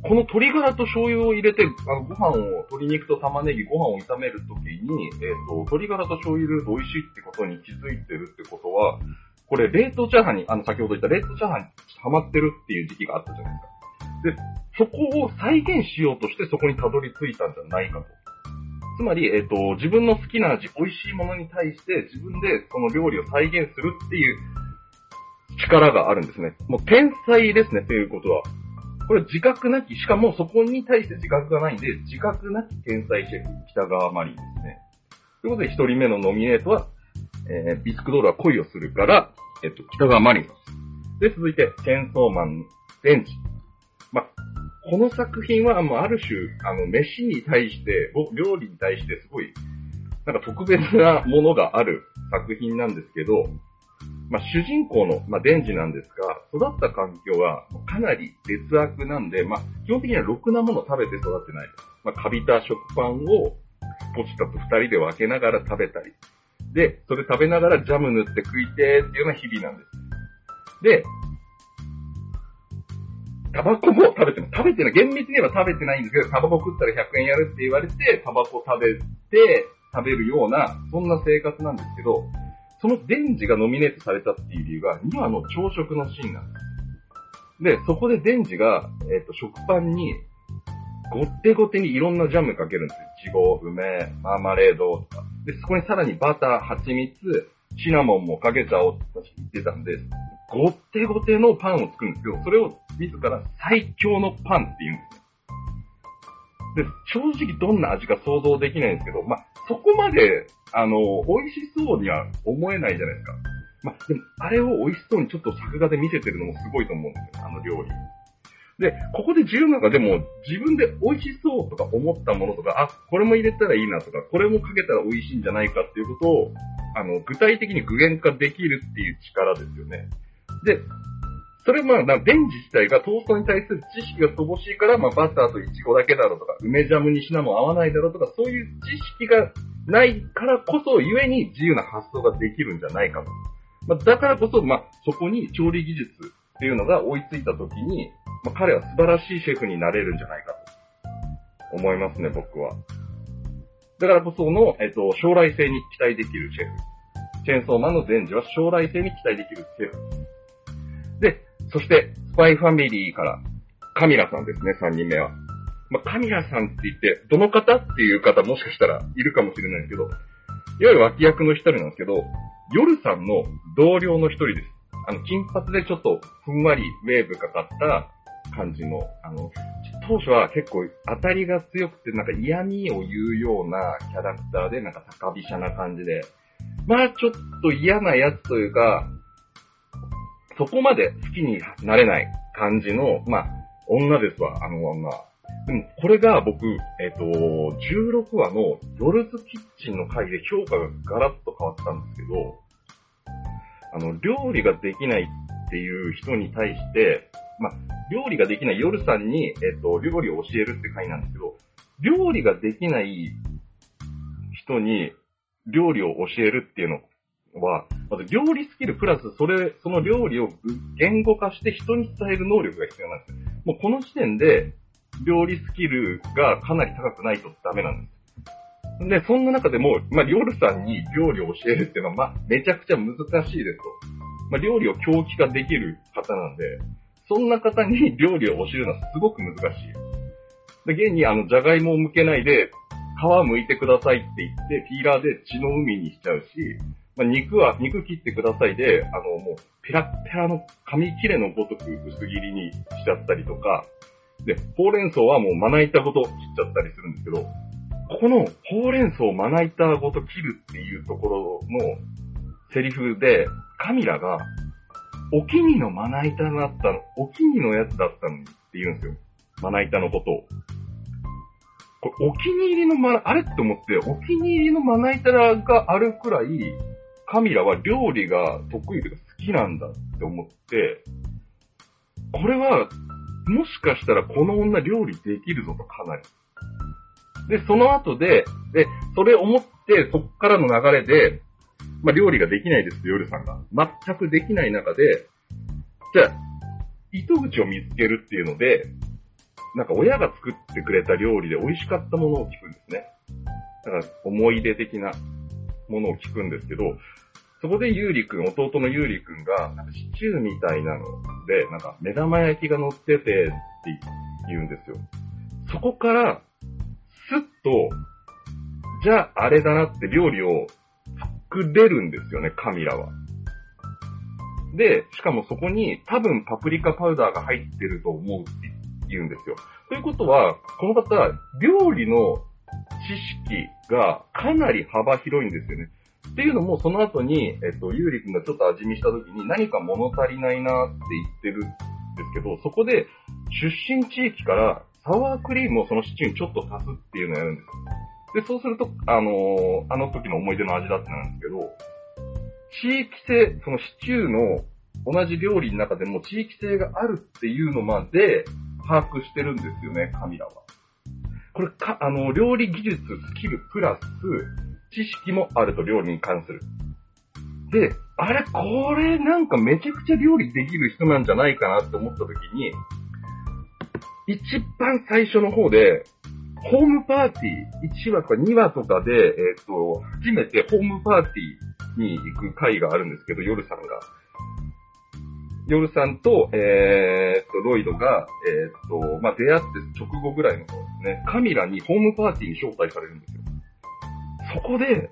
この鶏ガラと醤油を入れて、あの、ご飯を、鶏肉と玉ねぎ、ご飯を炒めるときに、えっ、と、鶏ガラと醤油入れると美味しいってことに気づいてるってことは、これ、冷凍チャーハンに、あの、先ほど言った冷凍チャーハンにハマってるっていう時期があったじゃないですか。で、そこを再現しようとしてそこにたどり着いたんじゃないかと。つまり、えっ、と、自分の好きな味、美味しいものに対して自分でその料理を再現するっていう力があるんですね。もう天才ですね、ということは。これ自覚なき、しかもそこに対して自覚がないんで、自覚なき天才シェフ、北川マリンですね。ということで、一人目のノミネートは、えービスクドールは恋をするから、えっと、北川マリンさん。で、続いて、チェンソーマン、デンジ。この作品は、もうある種、あの、飯に対して、料理に対してすごい、なんか特別なものがある作品なんですけど、まあ、主人公の、まあ、デンジなんですが、育った環境はかなり劣悪なんで、まあ、基本的にはろくなものを食べて育てない。まあ、カビた食パンをポチタと二人で分けながら食べたり。で、それ食べながらジャム塗って食いてっていうような日々なんです。で、タバコも食べても、食べてない、厳密に言えば食べてないんですけど、タバコ食ったら100円やるって言われて、タバコ食べて、食べるような、そんな生活なんですけど、そのデンジがノミネートされたっていう理由が、2話の朝食のシーンなんです。で、そこでデンジが、えっ、と、食パンに、ごってごてにいろんなジャムかけるんですよ。いちご、梅、マーマレードとか。で、そこにさらにバター、蜂蜜、シナモンもかけちゃおうって言ってたんです、ごってごてのパンを作るんですけど、それを自ら最強のパンって言うんですね。で、正直どんな味か想像できないんですけど、まあ、そこまで、あの、美味しそうには思えないじゃないですか。まあ、でも、あれを美味しそうにちょっと作画で見せてるのもすごいと思うんですよ、あの料理。で、ここで重要なのが、でも、自分で美味しそうとか思ったものとか、あ、これも入れたらいいなとか、これもかけたら美味しいんじゃないかっていうことを、あの、具体的に具現化できるっていう力ですよね。で、それまあ、なレンジ自体がトーストに対する知識が乏しいから、まあ、バターとイチゴだけだろうとか、梅ジャムにシナモン合わないだろうとか、そういう知識がないからこそ、ゆえに自由な発想ができるんじゃないかと。まあ、だからこそ、まあ、そこに調理技術っていうのが追いついたときに、まあ、彼は素晴らしいシェフになれるんじゃないかと思いますね、僕は。だからこその、えっと、将来性に期待できるシェフ。チェーンソーマンの前時は将来性に期待できるシェフ。そして、スパイファミリーから、カミラさんですね、3人目は。まあ、カミラさんって言って、どの方っていう方もしかしたらいるかもしれないですけど、いわゆる脇役の一人なんですけど、夜さんの同僚の一人です。あの、金髪でちょっとふんわりウェーブかかった感じの、あの、当初は結構当たりが強くて、なんか嫌味を言うようなキャラクターで、なんか高飛車な感じで、まあちょっと嫌なやつというか、そこまで好きになれない感じの、まあ、女ですわ、あの女。でも、これが僕、えっ、と、16話の夜ズキッチンの回で評価がガラッと変わったんですけど、あの、料理ができないっていう人に対して、まあ、料理ができない夜さんに、えっ、と、料理を教えるって回なんですけど、料理ができない人に料理を教えるっていうのは、まず料理スキルプラス、それ、その料理を言語化して人に伝える能力が必要なんです。もうこの時点で、料理スキルがかなり高くないとダメなんです。で、そんな中でも、まあ、夜さんに料理を教えるっていうのは、まあ、めちゃくちゃ難しいですと。まあ、料理を狂気化できる方なんで、そんな方に料理を教えるのはすごく難しい。で、現にあの、じゃがいもを剥けないで、皮剥いてくださいって言って、ピーラーで血の海にしちゃうし、まあ、肉は、肉切ってくださいで、あの、もう、ペラッペラの紙切れのごとく薄切りにしちゃったりとか、で、ほうれん草はもうまな板ごと切っちゃったりするんですけど、ここのほうれん草をまな板ごと切るっていうところのセリフで、カミラが、お気にのまな板だったの、お気にのやつだったのにって言うんですよ。まな板のことを。これ、お気に入りのまな、あれって思って、お気に入りのまな板があるくらい、カミラは料理が得意とか好きなんだって思って、これは、もしかしたらこの女料理できるぞとかなり。で、その後で、で、それ思って、そっからの流れで、まあ、料理ができないですよ、夜さんが。全くできない中で、じゃあ、糸口を見つけるっていうので、なんか親が作ってくれた料理で美味しかったものを聞くんですね。だから、思い出的なものを聞くんですけど、そこでゆうりくん、弟のゆうりくんが、なんかシチューみたいなので、なんか目玉焼きが乗っててって言うんですよ。そこから、スッと、じゃああれだなって料理を作れるんですよね、カミラは。で、しかもそこに多分パプリカパウダーが入ってると思うって言うんですよ。ということは、この方、料理の知識がかなり幅広いんですよね。っていうのも、その後に、えっと、ゆうりくんがちょっと味見した時に何か物足りないなって言ってるんですけど、そこで出身地域からサワークリームをそのシチューにちょっと足すっていうのをやるんです。で、そうすると、あのーあの時の思い出の味だってなんですけど、地域性、そのシチューの同じ料理の中でも地域性があるっていうのまで把握してるんですよね、カミラは。これか、あの、料理技術、スキルプラス、知識もあると料理に関する。で、あれ、これなんかめちゃくちゃ料理できる人なんじゃないかなって思った時に、一番最初の方で、ホームパーティー、1話とか2話とかで、えっ、と、初めてホームパーティーに行く回があるんですけど、夜さんが。夜さんと、えー、っと、ロイドが、えーっと、まあ、出会って直後ぐらいの頃ですね、カミラにホームパーティーに招待されるんですよ。そこで、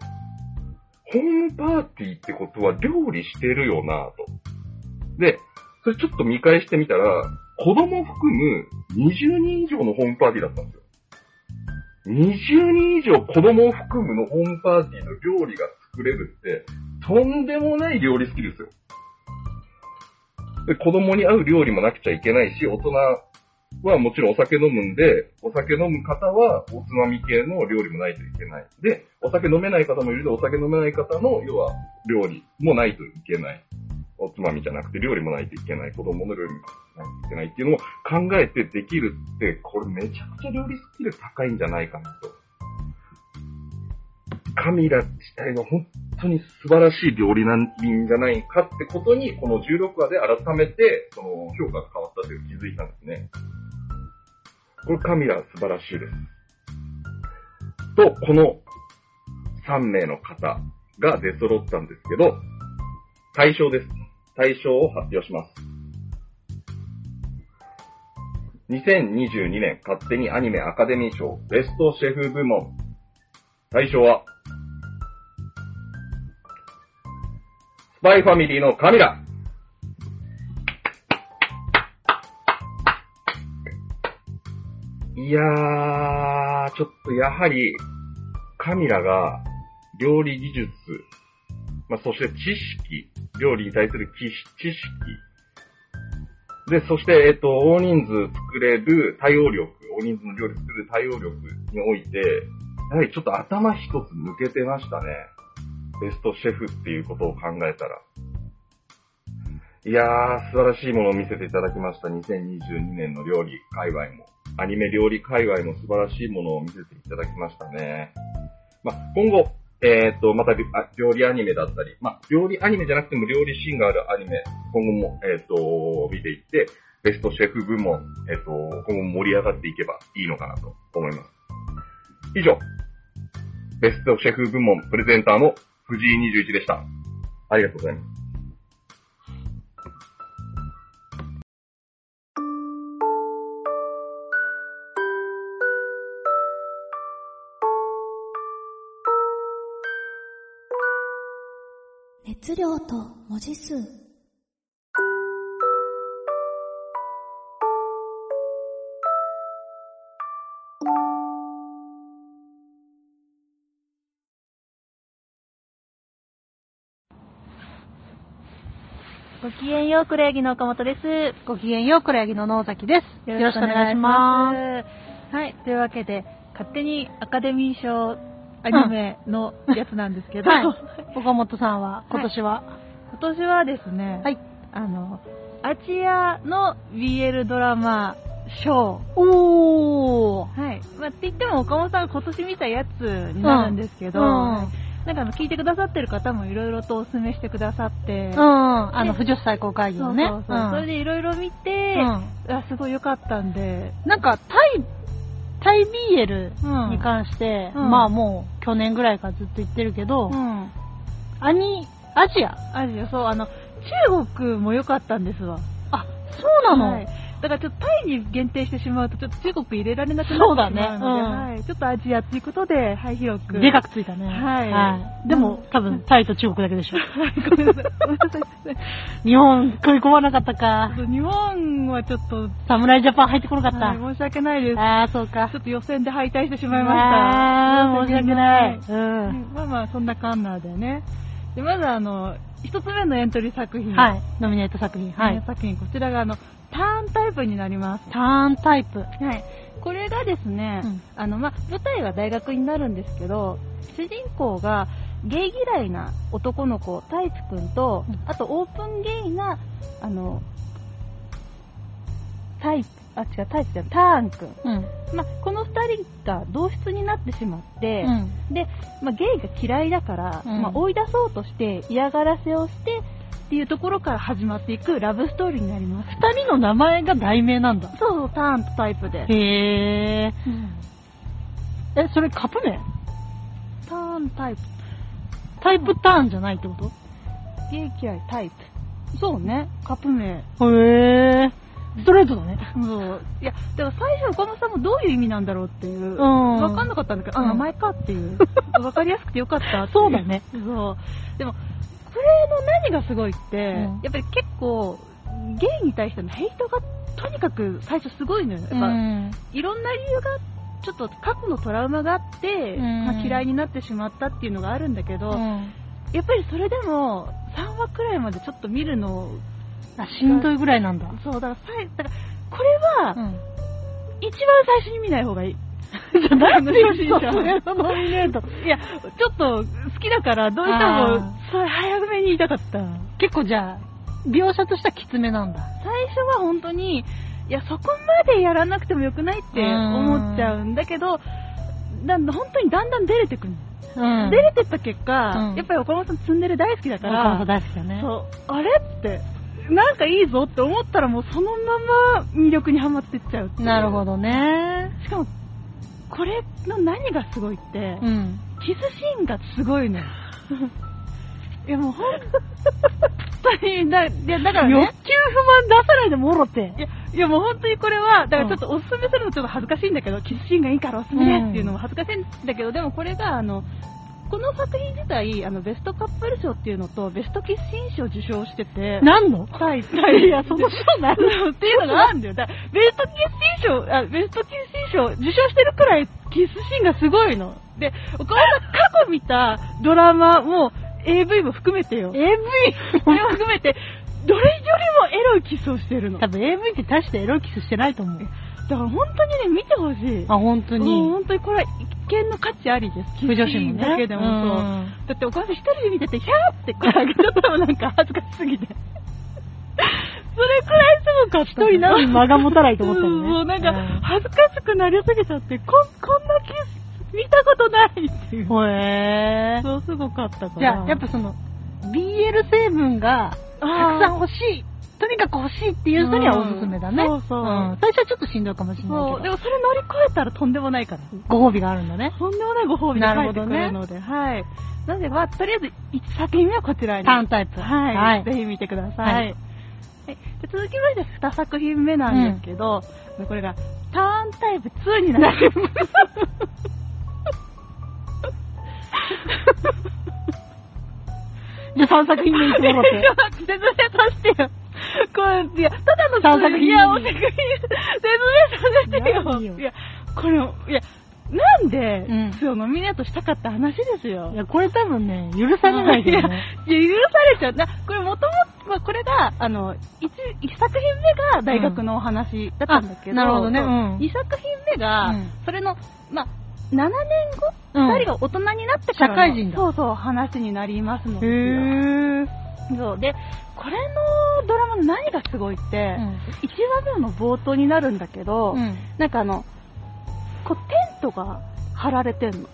ホームパーティーってことは料理してるよなぁと。で、それちょっと見返してみたら、子供含む20人以上のホームパーティーだったんですよ。20人以上子供を含むのホームパーティーの料理が作れるって、とんでもない料理スキルですよ。で子供に合う料理もなくちゃいけないし、大人はもちろんお酒飲むんで、お酒飲む方はおつまみ系の料理もないといけない。で、お酒飲めない方もいるので、お酒飲めない方の、要は料理もないといけない。おつまみじゃなくて料理もないといけない。子供の料理もないといけないっていうのを考えてできるって、これめちゃくちゃ料理スキル高いんじゃないかなと。カミラ自体は本当に素晴らしい料理なんじゃないかってことに、この16話で改めて、その評価が変わったという気づいたんですね。これカミラ素晴らしいです。と、この3名の方が出揃ったんですけど、対象です。対象を発表します。2022年勝手にアニメアカデミー賞ベストシェフ部門。対象は、スパイファミリーのカミラ。いやー、ちょっとやはり、カミラが料理技術、まあ、そして知識、料理に対する知識、で、そして、えっと、大人数作れる対応力、大人数の料理作る対応力において、やはりちょっと頭一つ抜けてましたね。ベストシェフっていうことを考えたら。いやー、素晴らしいものを見せていただきました。2022年の料理界隈も。アニメ料理界隈も素晴らしいものを見せていただきましたね。まあ、今後、えっ、と、また料理アニメだったり、まあ、料理アニメじゃなくても料理シーンがあるアニメ、今後も、えっ、と、見ていって、ベストシェフ部門、えっ、と、今後盛り上がっていけばいいのかなと思います。以上、ベストシェフ部門プレゼンターの藤井21でした。ありがとうございます。量と文字数。ごきげんよう、黒柳の岡本です。ごきげんよう、黒柳の野崎です。よろしくお願いします。す。はい、というわけで、勝手にアカデミー賞アニメのやつなんですけど、はい岡本さんは、今年は、今年はですね、はいあの、アジアの BL ドラマ賞。おー。はい。まあ、って言っても岡本さんが今年見たやつになるんですけど、うんはいなんかあの、聞いてくださってる方もいろいろとお勧めしてくださって、うん。あの、不女子最高会議のね。そうそうそうそれでいろいろ見て、あすごい良かったんで、うんなんか、タイ、タイ BL うんに関して、うんまあもう、去年ぐらいからずっと言ってるけど、うん。アニ、アジアアジア、そう、あの、中国も良かったんですわ。あ、そうなの、はい。だからちょっとタイに限定してしまうと、ちょっと中国入れられなくなってしまうので、ねうんはい。ちょっとアジアということで、はい、広く。でかくついたね。はいでも、多分、タイと中国だけでしょ。はい、ごめんなさい。日本、食い込まなかったか。日本はちょっと、侍ジャパン入ってこなかった。はい申し訳ないです。あー、そうかち。ょっと予選で敗退してしまいました。あー、申し訳ない。う。うんんまあまあ、そんなカンナーでね。で、まずあの、一つ目のエントリー作品。はい。ノミネート作品。ははいい。。作品、こちらがあの、ターンタイプになります。ターンタイプ。はい。これがですね、うんあの、まあ、舞台は大学になるんですけど、主人公がゲイ嫌いな男の子、太一くんと、うんあとオープンゲイな、あの、タイプ、あ、違う、タイプじゃない、ターンくん。うん。まあ、この二人が同室になってしまって、うん。で、まあ、ゲイが嫌いだから、うんまあ、追い出そうとして嫌がらせをしてっていうところから始まっていくラブストーリーになります。二人の名前が題名なんだ。そうそう、ターンとタイプで。へー。え、それカップ名？ターンタイプ。タイプターンじゃないってこと？ゲイ嫌いタイプ。そうね、カップ名。へー。ストレートだね。そう。いや、だから最初岡本さんもどういう意味なんだろうっていう。うんわかんなかったんだけど、あ、うん名前かっていう。わかりやすくてよかったっていそうだね。そう。でも、の何がすごいって、うんやっぱり結構、ゲイに対してのヘイトがとにかく最初すごいのよ。やっぱ、うん。いろんな理由が、ちょっと過去のトラウマがあって、うんまあ、嫌いになってしまったっていうのがあるんだけど、うんやっぱりそれでも3話くらいまでちょっと見るのあ、しんどいぐらいなんだ。そう、だからさい、だから、これは、うん。一番最初に見ない方がいい。じゃあなんで初心者それのノミネート。いや、ちょっと好きだから、どうしてあも、それ早めに言いたかった。結構じゃあ、描写としてはきつめなんだ。最初は本当に、いや、そこまでやらなくてもよくないって思っちゃうんだけど、だんだん本当にだんだん出れてくる、うん。出れてった結果、うんやっぱり岡本さんツンデレ大好きだから、大好きだね。そう、あれって、なんかいいぞって思ったらもうそのまま魅力にはまってっちゃううなるほどね。しかも、これの何がすごいって、うん。キスシーンがすごいのよ。いやもう本当に、だいやだから欲求ね、不満出さないでもろって。いや、いやもう本当にこれは、だからちょっとおすすめするのちょっと恥ずかしいんだけど、キスシーンがいいからおすすめっていうのも恥ずかしいんだけど、でもこれが、あの、この作品自体、あの、ベストカップル賞っていうのと、ベストキスシーン賞を受賞してて、何の？はい、はい。いやその賞何っていうのがあるんだよ。だからベストキスシーン賞、あ、ベストキスシーン賞受賞してるくらいキスシーンがすごいの。で、岡本さん過去見たドラマも AV も含めてよ。AV これも含めて、どれよりもエロいキスをしてるの。多分 AV って大してエロキスしてないと思う。だから本当にね、見てほしい。あ、本当もうに。本当にこれは一見の価値ありです。不女子もね。だけでもそう。んだってお母さん一人で見てて、ヒャーって声上げちゃったのなんか恥ずかしすぎて。それくらいすごかった。一人なのに間が持たないと思ったもうなんかうん、恥ずかしくなりすぎちゃって、こん、こんなキス見たことないっていう。へー。そう、すごかったから。じゃあ、やっぱその、BL 成分がたくさんん欲しい。とにかく欲しいっていう人にはおすすめだね。うんそうそうん最初はちょっとしんどいかもしれないそう、でけど。もそれ乗り越えたらとんでもないから。ご褒美があるんだね。とんでもないご褒美が返ってくなるるので、はい。なので、まあ、とりあえず1作品目はこちらに。ターンタイプ。はい。はいぜひ見てください。ははいい。で続きまして2作品目なんですけど、これがターンタイプ2になります。じゃあ3作品目にしてもらって。ちょっと待って説明させてよ。これ、いや、ただの三作品いや、お作品、説明させて何よよ。いや、これ、いや、なんで、うん2をノミネートしたかって話ですよ。いや、これ多分ね、許されないけどね。いや、許されちゃう。な、これもともと、まあ、これが、あの、一、一作品目が大学のお話だったんだけど、うんあなるほどねそううん二作品目が、うんそそれの、まあ、7年後、うん二人が大人になってからの社会人だそうそう、話になりますので。へー。そう。で、これのドラマの何がすごいって、一話目の冒頭になるんだけど、うん。なんかあの、こう、テントが張られてんの。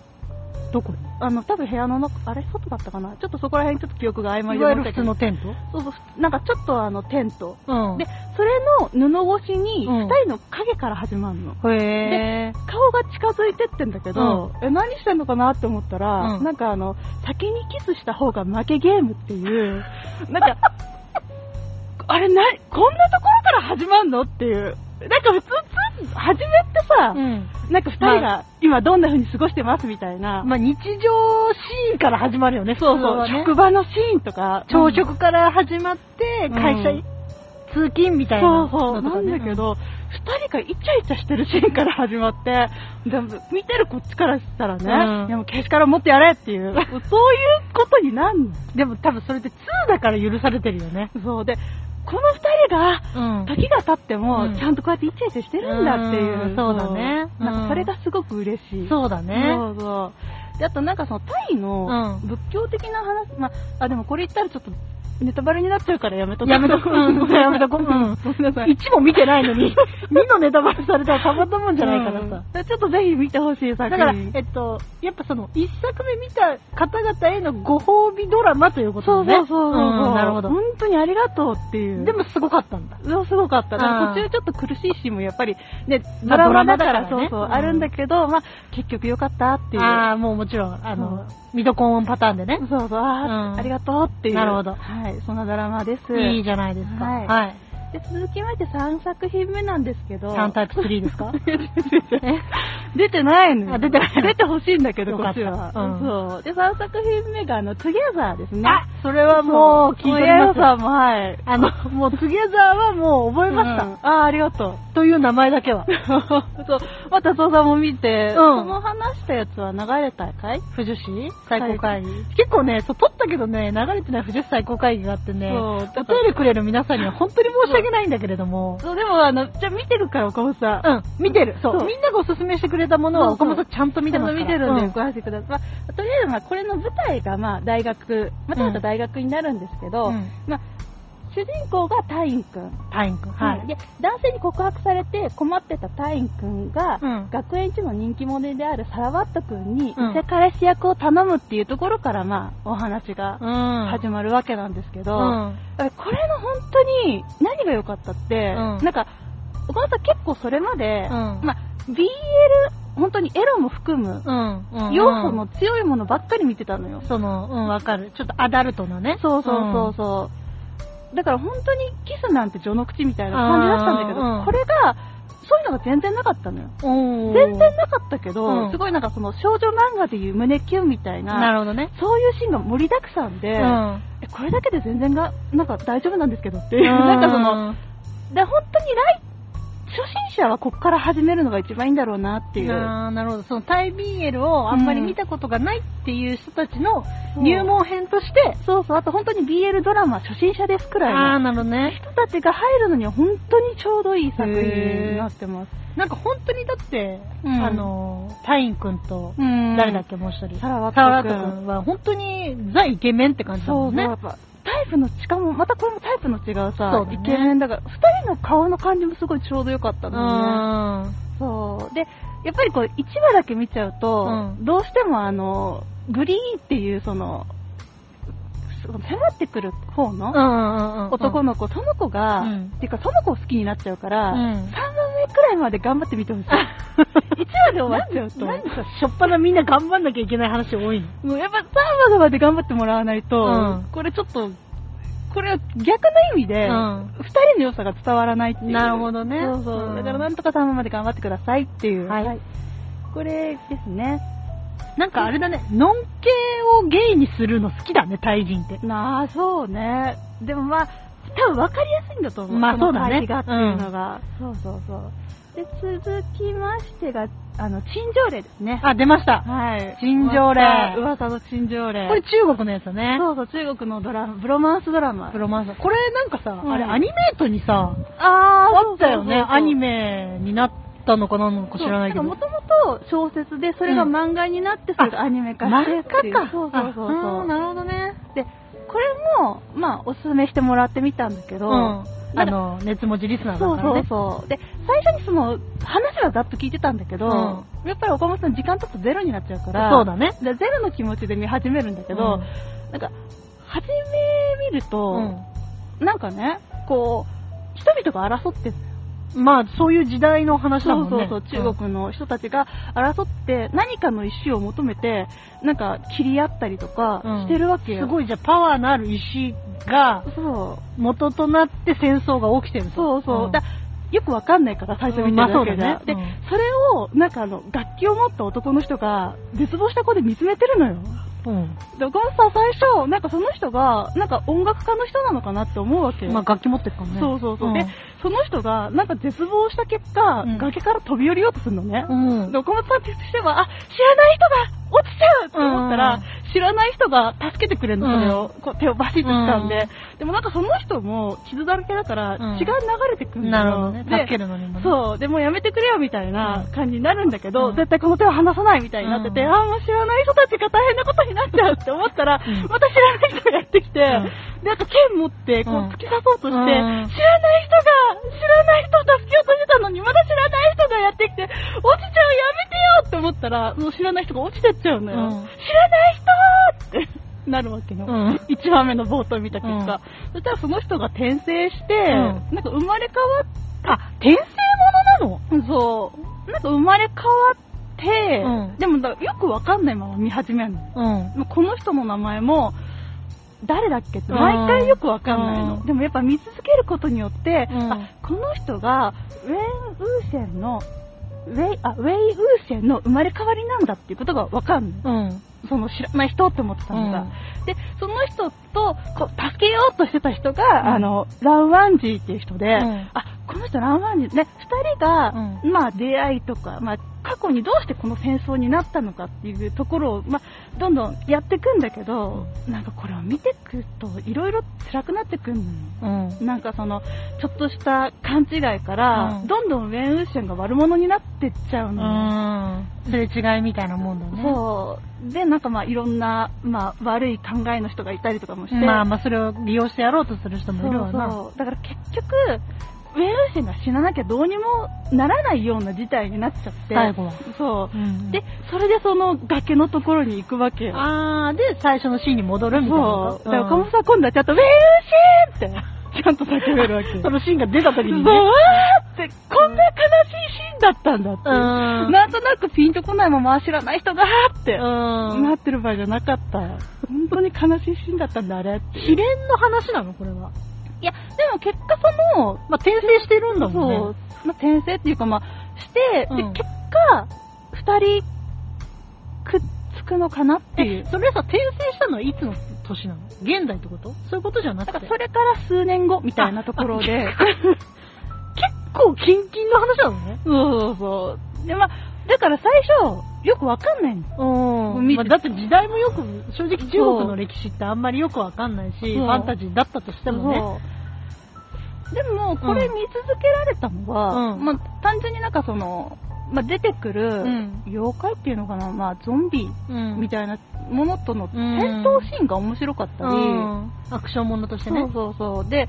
どこ？にあの、多分部屋の中、あれ外だったかな？ちょっとそこら辺ちょっと記憶が曖昧いでわゆる普通のテント？そうそう、なんかちょっとあの、テント。うん。で、それの布越しに、うん二人の影から始まるの。へー。顔が近づいてってんだけど、え、何してんのかなって思ったら、うんなんかあの、先にキスした方が負けゲームっていう、なんか、あれな、こんなところから始まんのっていう。なんか普通、普通初めってさ、うん。なんか二人が今どんな風に過ごしてますみたいな。まあ、日常シーンから始まるよね、そうそう、ね。職場のシーンとか、朝食から始まって、会社、うん通勤みたいなそうそう、なんだけど、二人がイチャイチャしてるシーンから始まって、でも見てるこっちからしたらね、うん。いやもうけしからん持ってやれっていう、そういうことになんの？でも多分それって2だから許されてるよね。そう。で、この二人が、うん時が経っても、うんちゃんとこうやってイチャイチャしてるんだっていう。うんそうだねなんうんかそれがすごく嬉しい。そうだね。そうそう。で、あとなんかそのタイのうん仏教的な話、まあ、あ、でもこれ言ったらちょっとネタバレになっちゃうからやめとこう。やめとこううんやめとこううん ごめんなさい。1も見てないのに、2のネタバレされたらたまったもんじゃないからさ。うんちょっとぜひ見てほしい作だから、品。えっと、やっぱその、1作目見た方々へのご褒美ドラマということそう。そうそうそう、んなるほど。本当にありがとうっていう。でもすごかったんだ。そうすごかった。だからうん途中ちょっと苦しいシーンもやっぱり、ね、まあドラマだからそうそう、うんあるんだけど、まあ、結局よかったっていう。ああ、もうもちろん、あの、ミドコンパターンでね。そうそう、あありがとうっていう。なるほどはい、そんなドラマです。いいじゃないですか。はいはい。で続きまして3作品目なんですけど。3タイプ3ですか？え？出てないのよ。あ出てない出てほしいんだけど、こっちは。うんそう。で、3作品目が、あの、トゥギャザーですね。あ、それはもう聞いておりヤます。さんも、はい。あの、もう、トゥゲザーはもう覚えました。うんあー、ありがとう。という名前だけは。そう。また、そうさんも見て、うんその話したやつは流れたかい？富士市最高会議。結構ね、そう、撮ったけどね、流れてない富士市最高会議があってね、そうお便りくれる皆さんには本当に申し訳ないんだけれども、そう、でも、あの、じゃあ見てるから、岡本さん。うん、見てる。そう。そうみんながおすすめしてくれたものは、岡本ちゃんと見てますから。見てるんで、うんご安心ください。まあ、とりあえず、まあ、これの舞台が、まあ、大学、またまた大学になるんですけど、うんまあ、主人公がタインくん。タインくん。はい。で、男性に告白されて困ってたタインくんが、うん学園一の人気者であるサラバットくんに、うん異世彼氏役を頼むっていうところから、まあ、お話がうん。始まるわけなんですけど、うん。これの本当に何が良かったって、うんなんか、岡本さん結構それまで、うんまあ、BL、本当にエロも含む、うん。うん。要素の強いものばっかり見てたのよ。その、うん、わかる。ちょっとアダルトのね。そうそうそうそう。だから本当にキスなんて序の口みたいな感じだったんだけど、うんこれが、そういうのが全然なかったのよ。うん。全然なかったけど、うんすごいなんかその少女漫画でいう胸キュンみたいな、なるほどね。そういうシーンが盛りだくさんで、うん。えこれだけで全然が、なんか大丈夫なんですけどっていう、なんかその、で、本当にライ初心者はここから始めるのが一番いいんだろうなっていう。あーなるほど。そのタイ BL をあんまり見たことがないっていう人たちの入門編として、そうそう、あと本当に BL ドラマ初心者ですくらいああ、のなるほどね。人たちが入るのには本当にちょうどいい作品になってます。なんか本当にだって、うんあの、タインくんと、うん誰だっけもう一人。サラワット君は本当にザイケメンって感じだそうそう、もんねや。っぱタイプの、しかもまたこれもタイプの違うさ、そうだねイケメンだから、二人の顔の感じもすごいちょうどよかったうのね。ん。そう。で、やっぱりこう、1話だけ見ちゃうと、うんどうしてもあの、グリーンっていうその、迫ってくる方の。男の子、その子が、うんっていうかその子を好きになっちゃうから、うん3話目くらいまで頑張ってみてほしい。1話で終わっちゃうと。なんでさ、しょっぱなみんな頑張んなきゃいけない話多いの？もうやっぱ3話まで頑張ってもらわないと、うんこれちょっと、これは逆の意味で、うん二人の良さが伝わらないっていう。なるほどねそうそう。うんだからなんとか3話まで頑張ってくださいっていう。はいこれですね。なんかあれだね、ノン系をゲイにするの好きだね、タイ人って。なあ、そうね。でもまあ、多分分かりやすいんだと思う。まあそうだねがっていうのが。そうそうそう。で、続きましてが、あの、陳情令ですね。あ、出ました。はい。陳情令噂の陳情令。これ中国のやつだね。そうそう、中国のドラマ、ブロマンスドラマ。プロマンス。これなんかさ、うんあれアニメートにさ、ああったよね。アニメメになったのかなのか知らないけど。もともと小説で、それが漫画になって、それがアニメ化して漫っていう画か。そうそうそうそう。あなるほどね。で、これも、まあ、おすすめしてもらってみたんだけど、うん。あの、熱文字リスナーだそうそうからね。そう。で、最初にその、話はざっと聞いてたんだけど、うやっぱり岡本さん時間経つとゼロになっちゃうから、そうだね。でゼロの気持ちで見始めるんだけど、なんか、初め見ると、なんかね、こう、人々が争って。まあ、そういう時代の話だそもね。うんそうそう、中国の人たちが争って何かの石を求めて、なんか切り合ったりとかうんしてるわけよ。すごいじゃあパワーのある石がそう。元となって戦争が起きてると。そうそう。んだよくわかんないから最初見てるだけで、うんまあそれを、なんかあの、楽器を持った男の人が、絶望した子で見つめてるのよ。うん。で、岡本さん最初、なんかその人が、なんか音楽家の人なのかなって思うわけよ。まあ楽器持ってるからね。そうそうそう。んで、その人が、なんか絶望した結果、うん崖から飛び降りようとするのね。うんで、岡本さんとしては、あ、知らない人が落ちちゃうと思ったら、うん。知らない人が助けてくれるの、それを、こう手をバシッと掴んで、うん。でもなんかその人も傷だらけだから、うん。血が流れてくるんだよ。なるほどね。で助けるのにもね。そう、でもうやめてくれよみたいな感じになるんだけど、うん。絶対この手は離さないみたいになってて、うん。ああ、もう知らない人たちが大変なことになっちゃうって思ったら、ん。また知らない人がやってきて、なんか剣持って、こううん突き刺そうとして、うん知らない人が、知らない人を助けようとしてたのに、また知らない人がやってきて、落ちちゃう、やめてよって思ったら、もう知らない人が落ちてっちゃうのよ。うん知らない人ってなるわけの。うん1話目の冒頭見た結果。うんそしたらその人が転生して、んなんか生まれ変わっあ、転生ものなの？そう。なんか生まれ変わって、うんでもだよくわかんないまま見始めるの。この人の名前も、誰だっけ？ってうん毎回よくわかんないの。うんでもやっぱ見続けることによって、うんあ、この人が、ウェン・ウーシェンのウェイ、あ、ウェイ・ウーシェンの生まれ変わりなんだっていうことがわかんない。うん。その知らない人って思ってたのが。うんで、その人とこう助けようとしてた人が、あの、ランワンジーっていう人で、んあ、この人ランワンジー、ね、二人が、うまあ出会いとか、まあ過去にどうしてこの戦争になったのかっていうところを、まあ、どんどんやっていくんだけど、なんかこれを見てくと、いろいろ辛くなってくるのよ。うん。なんかその、ちょっとした勘違いから、うんどんどんウェン・ウーシェンが悪者になってっちゃううの。すれ違いみたいなもんだね。そう。で、なんかまあいろんな、まあ悪い考えの人がいたりとかもして。まあまあ、それを利用してやろうとする人もいるわな。そうだから結局、ウェーシェンが死ななきゃどうにもならないような事態になっちゃって。最後は。そうう。んで、それでその崖のところに行くわけよ。あー、で、最初のシーンに戻るみたいなそう。こと。だから、岡本さん今度はちゃんと、ウェーシェンって、ちゃんと叫べるわけよ。そのシーンが出た時にね。わーって、こんな悲しいシーンだったんだってなんとなくピンとこないまま知らない人がーって、うん。なってる場合じゃなかった。本当に悲しいシーンだったんだ、あれ。秘伝の話なのこれは。いや、でも結果その、まあ、転生してるんだもんね。そう、まあ、転生っていうかまあ、して、うんで、結果、二人、くっつくのかなっていえう。、それさ、転生したのはいつの年なの？現代ってこと？そういうことじゃなくて。だからそれから数年後みたいなところで、結構キンキンの話なのね。そうそうそう。で、まあ、だから最初、よくわかんないの。うん。まあ、だって時代もよく、正直中国の歴史ってあんまりよくわかんないし、ファンタジーだったとしてもね。でも、これ見続けられたのは、うんまあ、単純になんかその、まあ、出てくるうん妖怪っていうのかな、まあ、ゾンビうんみたいなものとのうん戦闘シーンが面白かったり、うんアクションものとしてね。そうそうそう。で、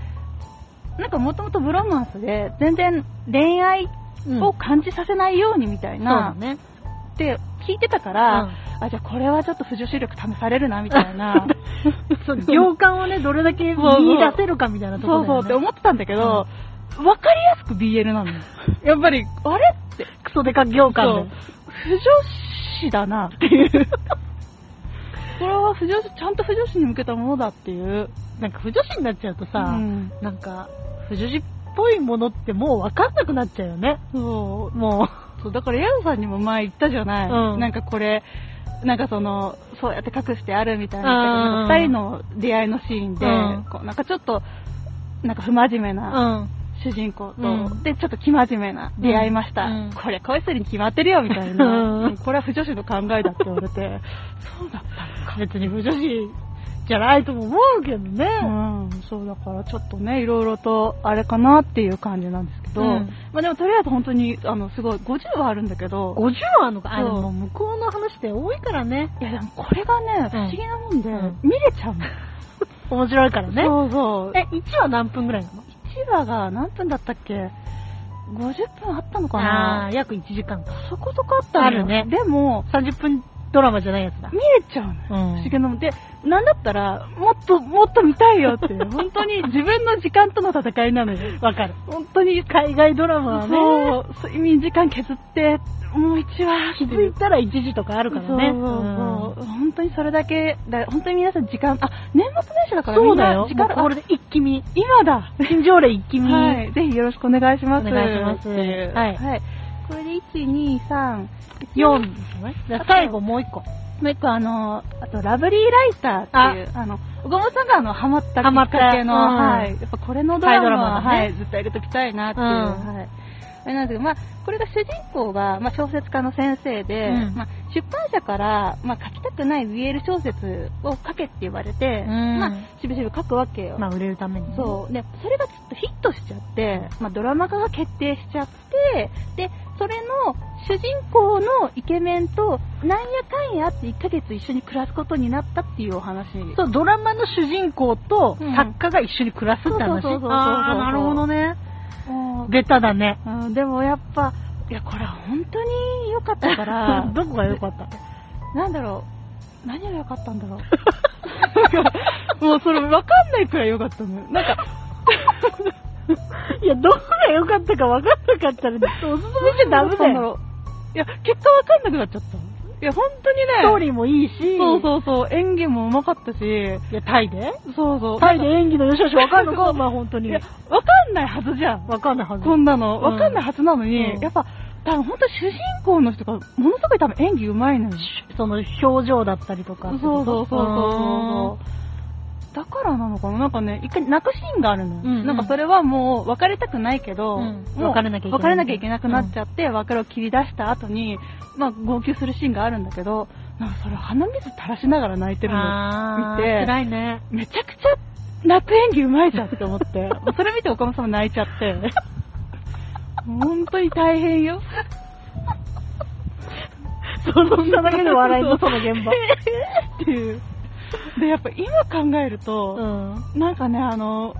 なんかもともとブロマンスで全然恋愛うんを感じさせないようにみたいそうだな、ね。って聞いてたから、うんあ、じゃあこれはちょっと不女子力試されるなみたいな。そう、行間をね、どれだけ見出せるかみたいなところね。そうそうって思ってたんだけど、わ、かりやすく BL なのよ。やっぱり、あれって、クソデカ行間。不女子だなっていう。これは不女子、ちゃんと不女子に向けたものだっていう。なんか不女子になっちゃうとさ、うんなんか、不女子っぽいものってもう分かんなくなっちゃうよね。そう。もそう、だからヤウさんにも前言ったじゃない。うんなんかこれ、なんかその、そうやって隠してあるみたいうんな、二人の出会いのシーンで、うんこうなんかちょっと、なんか不真面目う、なうん。主人公と、うんで、ちょっと生真面目な出会いました。うんこれ恋するに決まってるよ、みたいな。これは不女子の考えだって言われて、そうだったのか。別に不女子じゃないとも思うけどね。うん、そうだからちょっとね、いろいろとあれかなっていう感じなんですけど、うんまあでもとりあえず本当に、あの、すごい、50はあるんだけど、50あるのか。あ、でそうも向こうの話って多いからね。いやでもこれがね、不思議なもんで、うん見れちゃうの。面白いからね。そうそう。え、1話何分ぐらいなの？1話が何分だったっけ ?50 分あったのかあな約1時間か。そこそこあったのよあるねでも、30分ドラマじゃないやつだ見。れちゃうのよ。うん不思議なもんで、なんだったら、もっと、もっと見たいよって 本当に自分の時間との戦いなのよ。わかる。本当に海外ドラマはね、そう、睡眠時間削って、もう1話気づいたら1時とかあるからね。そうそうそう本当にそれだけ、だ本当に皆さん時間、あ、年末年始だからそうんだよ。時間もうこれで一気見。今だ新条例一気見。はい。ぜひよろしくお願いします。お願いしますはいはい。これで1、2、3、4ですね。最後もう一個。もう一個あの、あと、ラブリーライターっていう、あの、岡本さんがあの、ハマったきっかけの、うんはい。やっぱこれのドラマは、ねはい、ずっと入れときたいなっていう、うんはい。あれなんですけど、まあ、これが主人公が、まあ、小説家の先生で、うんまあ、出版社から、まあ、書きたくない BL 小説を書けって言われて、うんまあ、しぶしぶ書くわけよ。まあ売れるためにね。そう。で、それがちょっとヒットしちゃって、まあ、ドラマ化が決定しちゃって、で、それの主人公のイケメンと、なんやかんやって1ヶ月一緒に暮らすことになったっていうお話。そう、ドラマの主人公とうん作家が一緒に暮らすって話。そうそうそうそうそうああ、なるほどね。うんベタだね。うんでもやっぱ、いや、これは本当に良かったから、どこが良かった？なんだろう、何が良かったんだろう。もうそれ分かんないくらい良かったのよ。なんか、いや、どこが良かったか分かんなかったら、おすすめしちゃダメだよ。いや、結果分かんなくなっちゃった。いや、本当にね。ストーリーもいいし、そうそうそう、演技も上手かったし、いや、タイで？そうそう。タイで演技の良し悪し分かんのか？お前本当に。いや、わかんないはずじゃん。分かんないはず。こんなの。うんわかんないはずなのに、うんやっぱ、多分本当主人公の人がものすごい多分演技うまいのよ。その表情だったりとか。そうそうそうそうそう。だからなのかな？なんかね、一回泣くシーンがあるのよ。うんうんなんかそれはもう別れたくないけど、うん別れなきゃいけない別れなきゃいけなくなっちゃって、別れを切り出した後に、まあ号泣するシーンがあるんだけど、なんかそれ鼻水垂らしながら泣いてるの見て辛いね。めちゃくちゃ泣く演技うまいじゃんって思って、それ見て岡本さんも泣いちゃって、本当に大変よ。想像しただけで笑いのその現場。っていう。で、やっぱ今考えるうと、ん。なんかね、あの、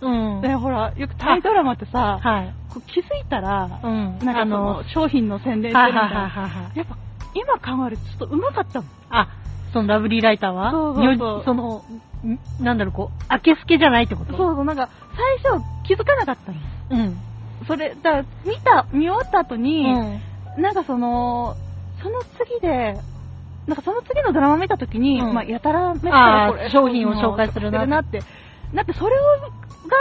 CM? うん。で、ほら、よくタイドラマってさ、はい。気づいたら、うん。なんかその商品の宣伝しるみたいな。やっぱ今考えるとちょっと上手かったもん。あ、そのラブリーライターは？そうそうそうよその、ん？なんだろう、こう、明けすけじゃないってこと？そうそう、なんか最初気づかなかったの。うん。それ、だ見た、見終わった後に、うん。なんかその、その次で、なんかその次のドラマ見た時に、うんまあ、やたらめったらこれ商品を紹介するななって。なって、それを、が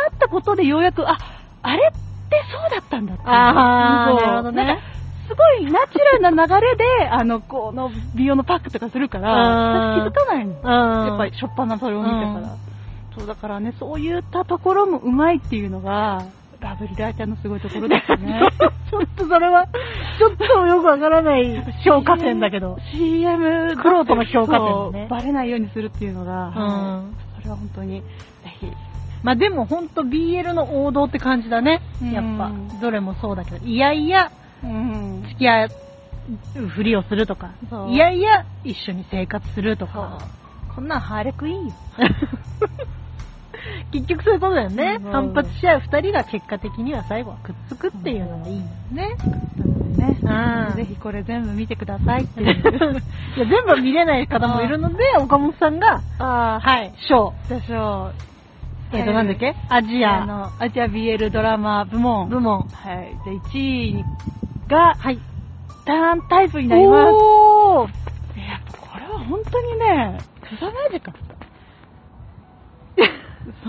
あったことでようやく、あ、あれってそうだったんだって。あーそうなるほどねなんかすごいナチュラルな流れで、あの、この美容のパックとかするから、気づかないの。うん。やっぱりしょっぱなそれを見てから。うんそう、だからね、そういったところもうまいっていうのが、ラブリーライターのすごいところですね。ちょっとそれは、ちょっとよくわからない評価点だけど。CM、クロートの評価点そうねバレないようにするっていうのが、うはいん。それは本当に、ぜひ。まあでもほんと BL の王道って感じだね。やっぱうん。どれもそうだけど。いやいや、うん。付き合うふりをするとかいやいや、一緒に生活するとか。こんなんハーレクイーンよ。結局そういうことだよね。反発し合う二人が結果的には最後はくっつくっていうのがいいんだよね。ね。うんぜひこれ全部見てくださいっていう。いや、全部は見れない方もいるので、岡本さんが、あはい、賞。でしょう。えっと、なんだっけ？アジアあの、アジア BL ドラマ部門。部門。はい。で、1位が、はい。ターンタイプになります。おーいや、これは本当にね、凄まじかった。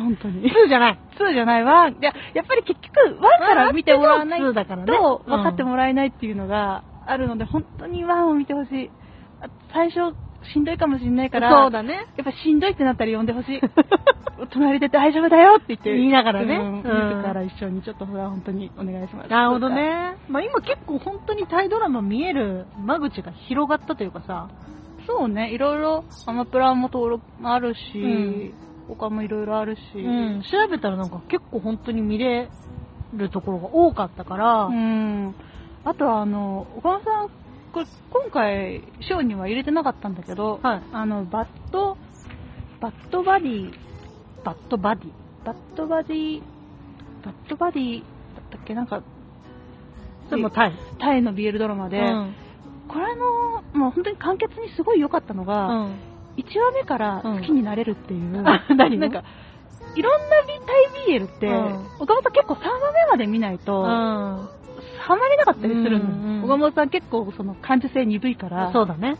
本当に。2じゃない。2じゃないわ。いや、やっぱり結局、1から見てもらわない2だからねとうん分かってもらえないっていうのがあるので、本当に1を見てほしい。あ最初、しんどいかもしれないから、そうだね。やっぱしんどいってなったら呼んでほしい。隣で大丈夫だよって言って。言いながらねうん。うん自ら一緒にちょっとそれは本当にお願いします。なるほど。ね。まあ今結構本当にタイドラマ見える間口が広がったというかさ、そうね、いろいろアマプラも登録もあるし、他もいろいろあるし、うん、調べたらなんか結構本当に見れるところが多かったから、うん。あとは、あの、岡本さん、これ、今回、賞には入れてなかったんだけど、はいあの、バッド、 Bad Buddy、Bad Buddy。Bad Buddy、Bad Buddy だったっけ？なんか、それもタイ。タイの BL ドラマで、うん。これの、もう本当に簡潔にすごい良かったのが、うん。1話目から好きになれるっていう、あ何なんか、いろんなタイ BL って、うん岡本さん結構3話目まで見ないと、うん。ハマれなかったりするの。うんうん岡本さん結構その感受性鈍いから、そうだね。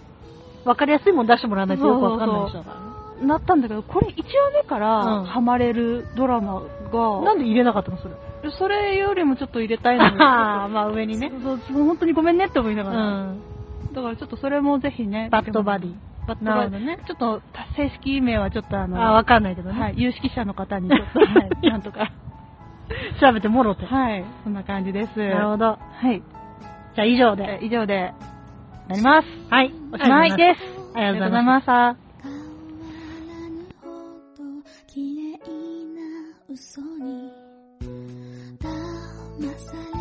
わかりやすいもん出してもらわないとよくわかんないでしょ。なったんだけど、これ1話目かうんらハマれるドラマが、なんで入れなかったのそれ？それよりもちょっと入れたいのにああ、まあ上にね。そうそう本当にごめんねって思いながうら。ん。だからちょっとそれもぜひね。バッドバディ。なるほどねちょっと正式名はちょっとあの、あ、わかんないけどね。はい、有識者の方にちょっと、はい、なんとか。調べてもろて。はい、そんな感じです。なるほど。はい。じゃあ以上えで。以上で、なります。はい。おしまいです。ありがとうございありがとうございま。した。綺麗な嘘に騙されて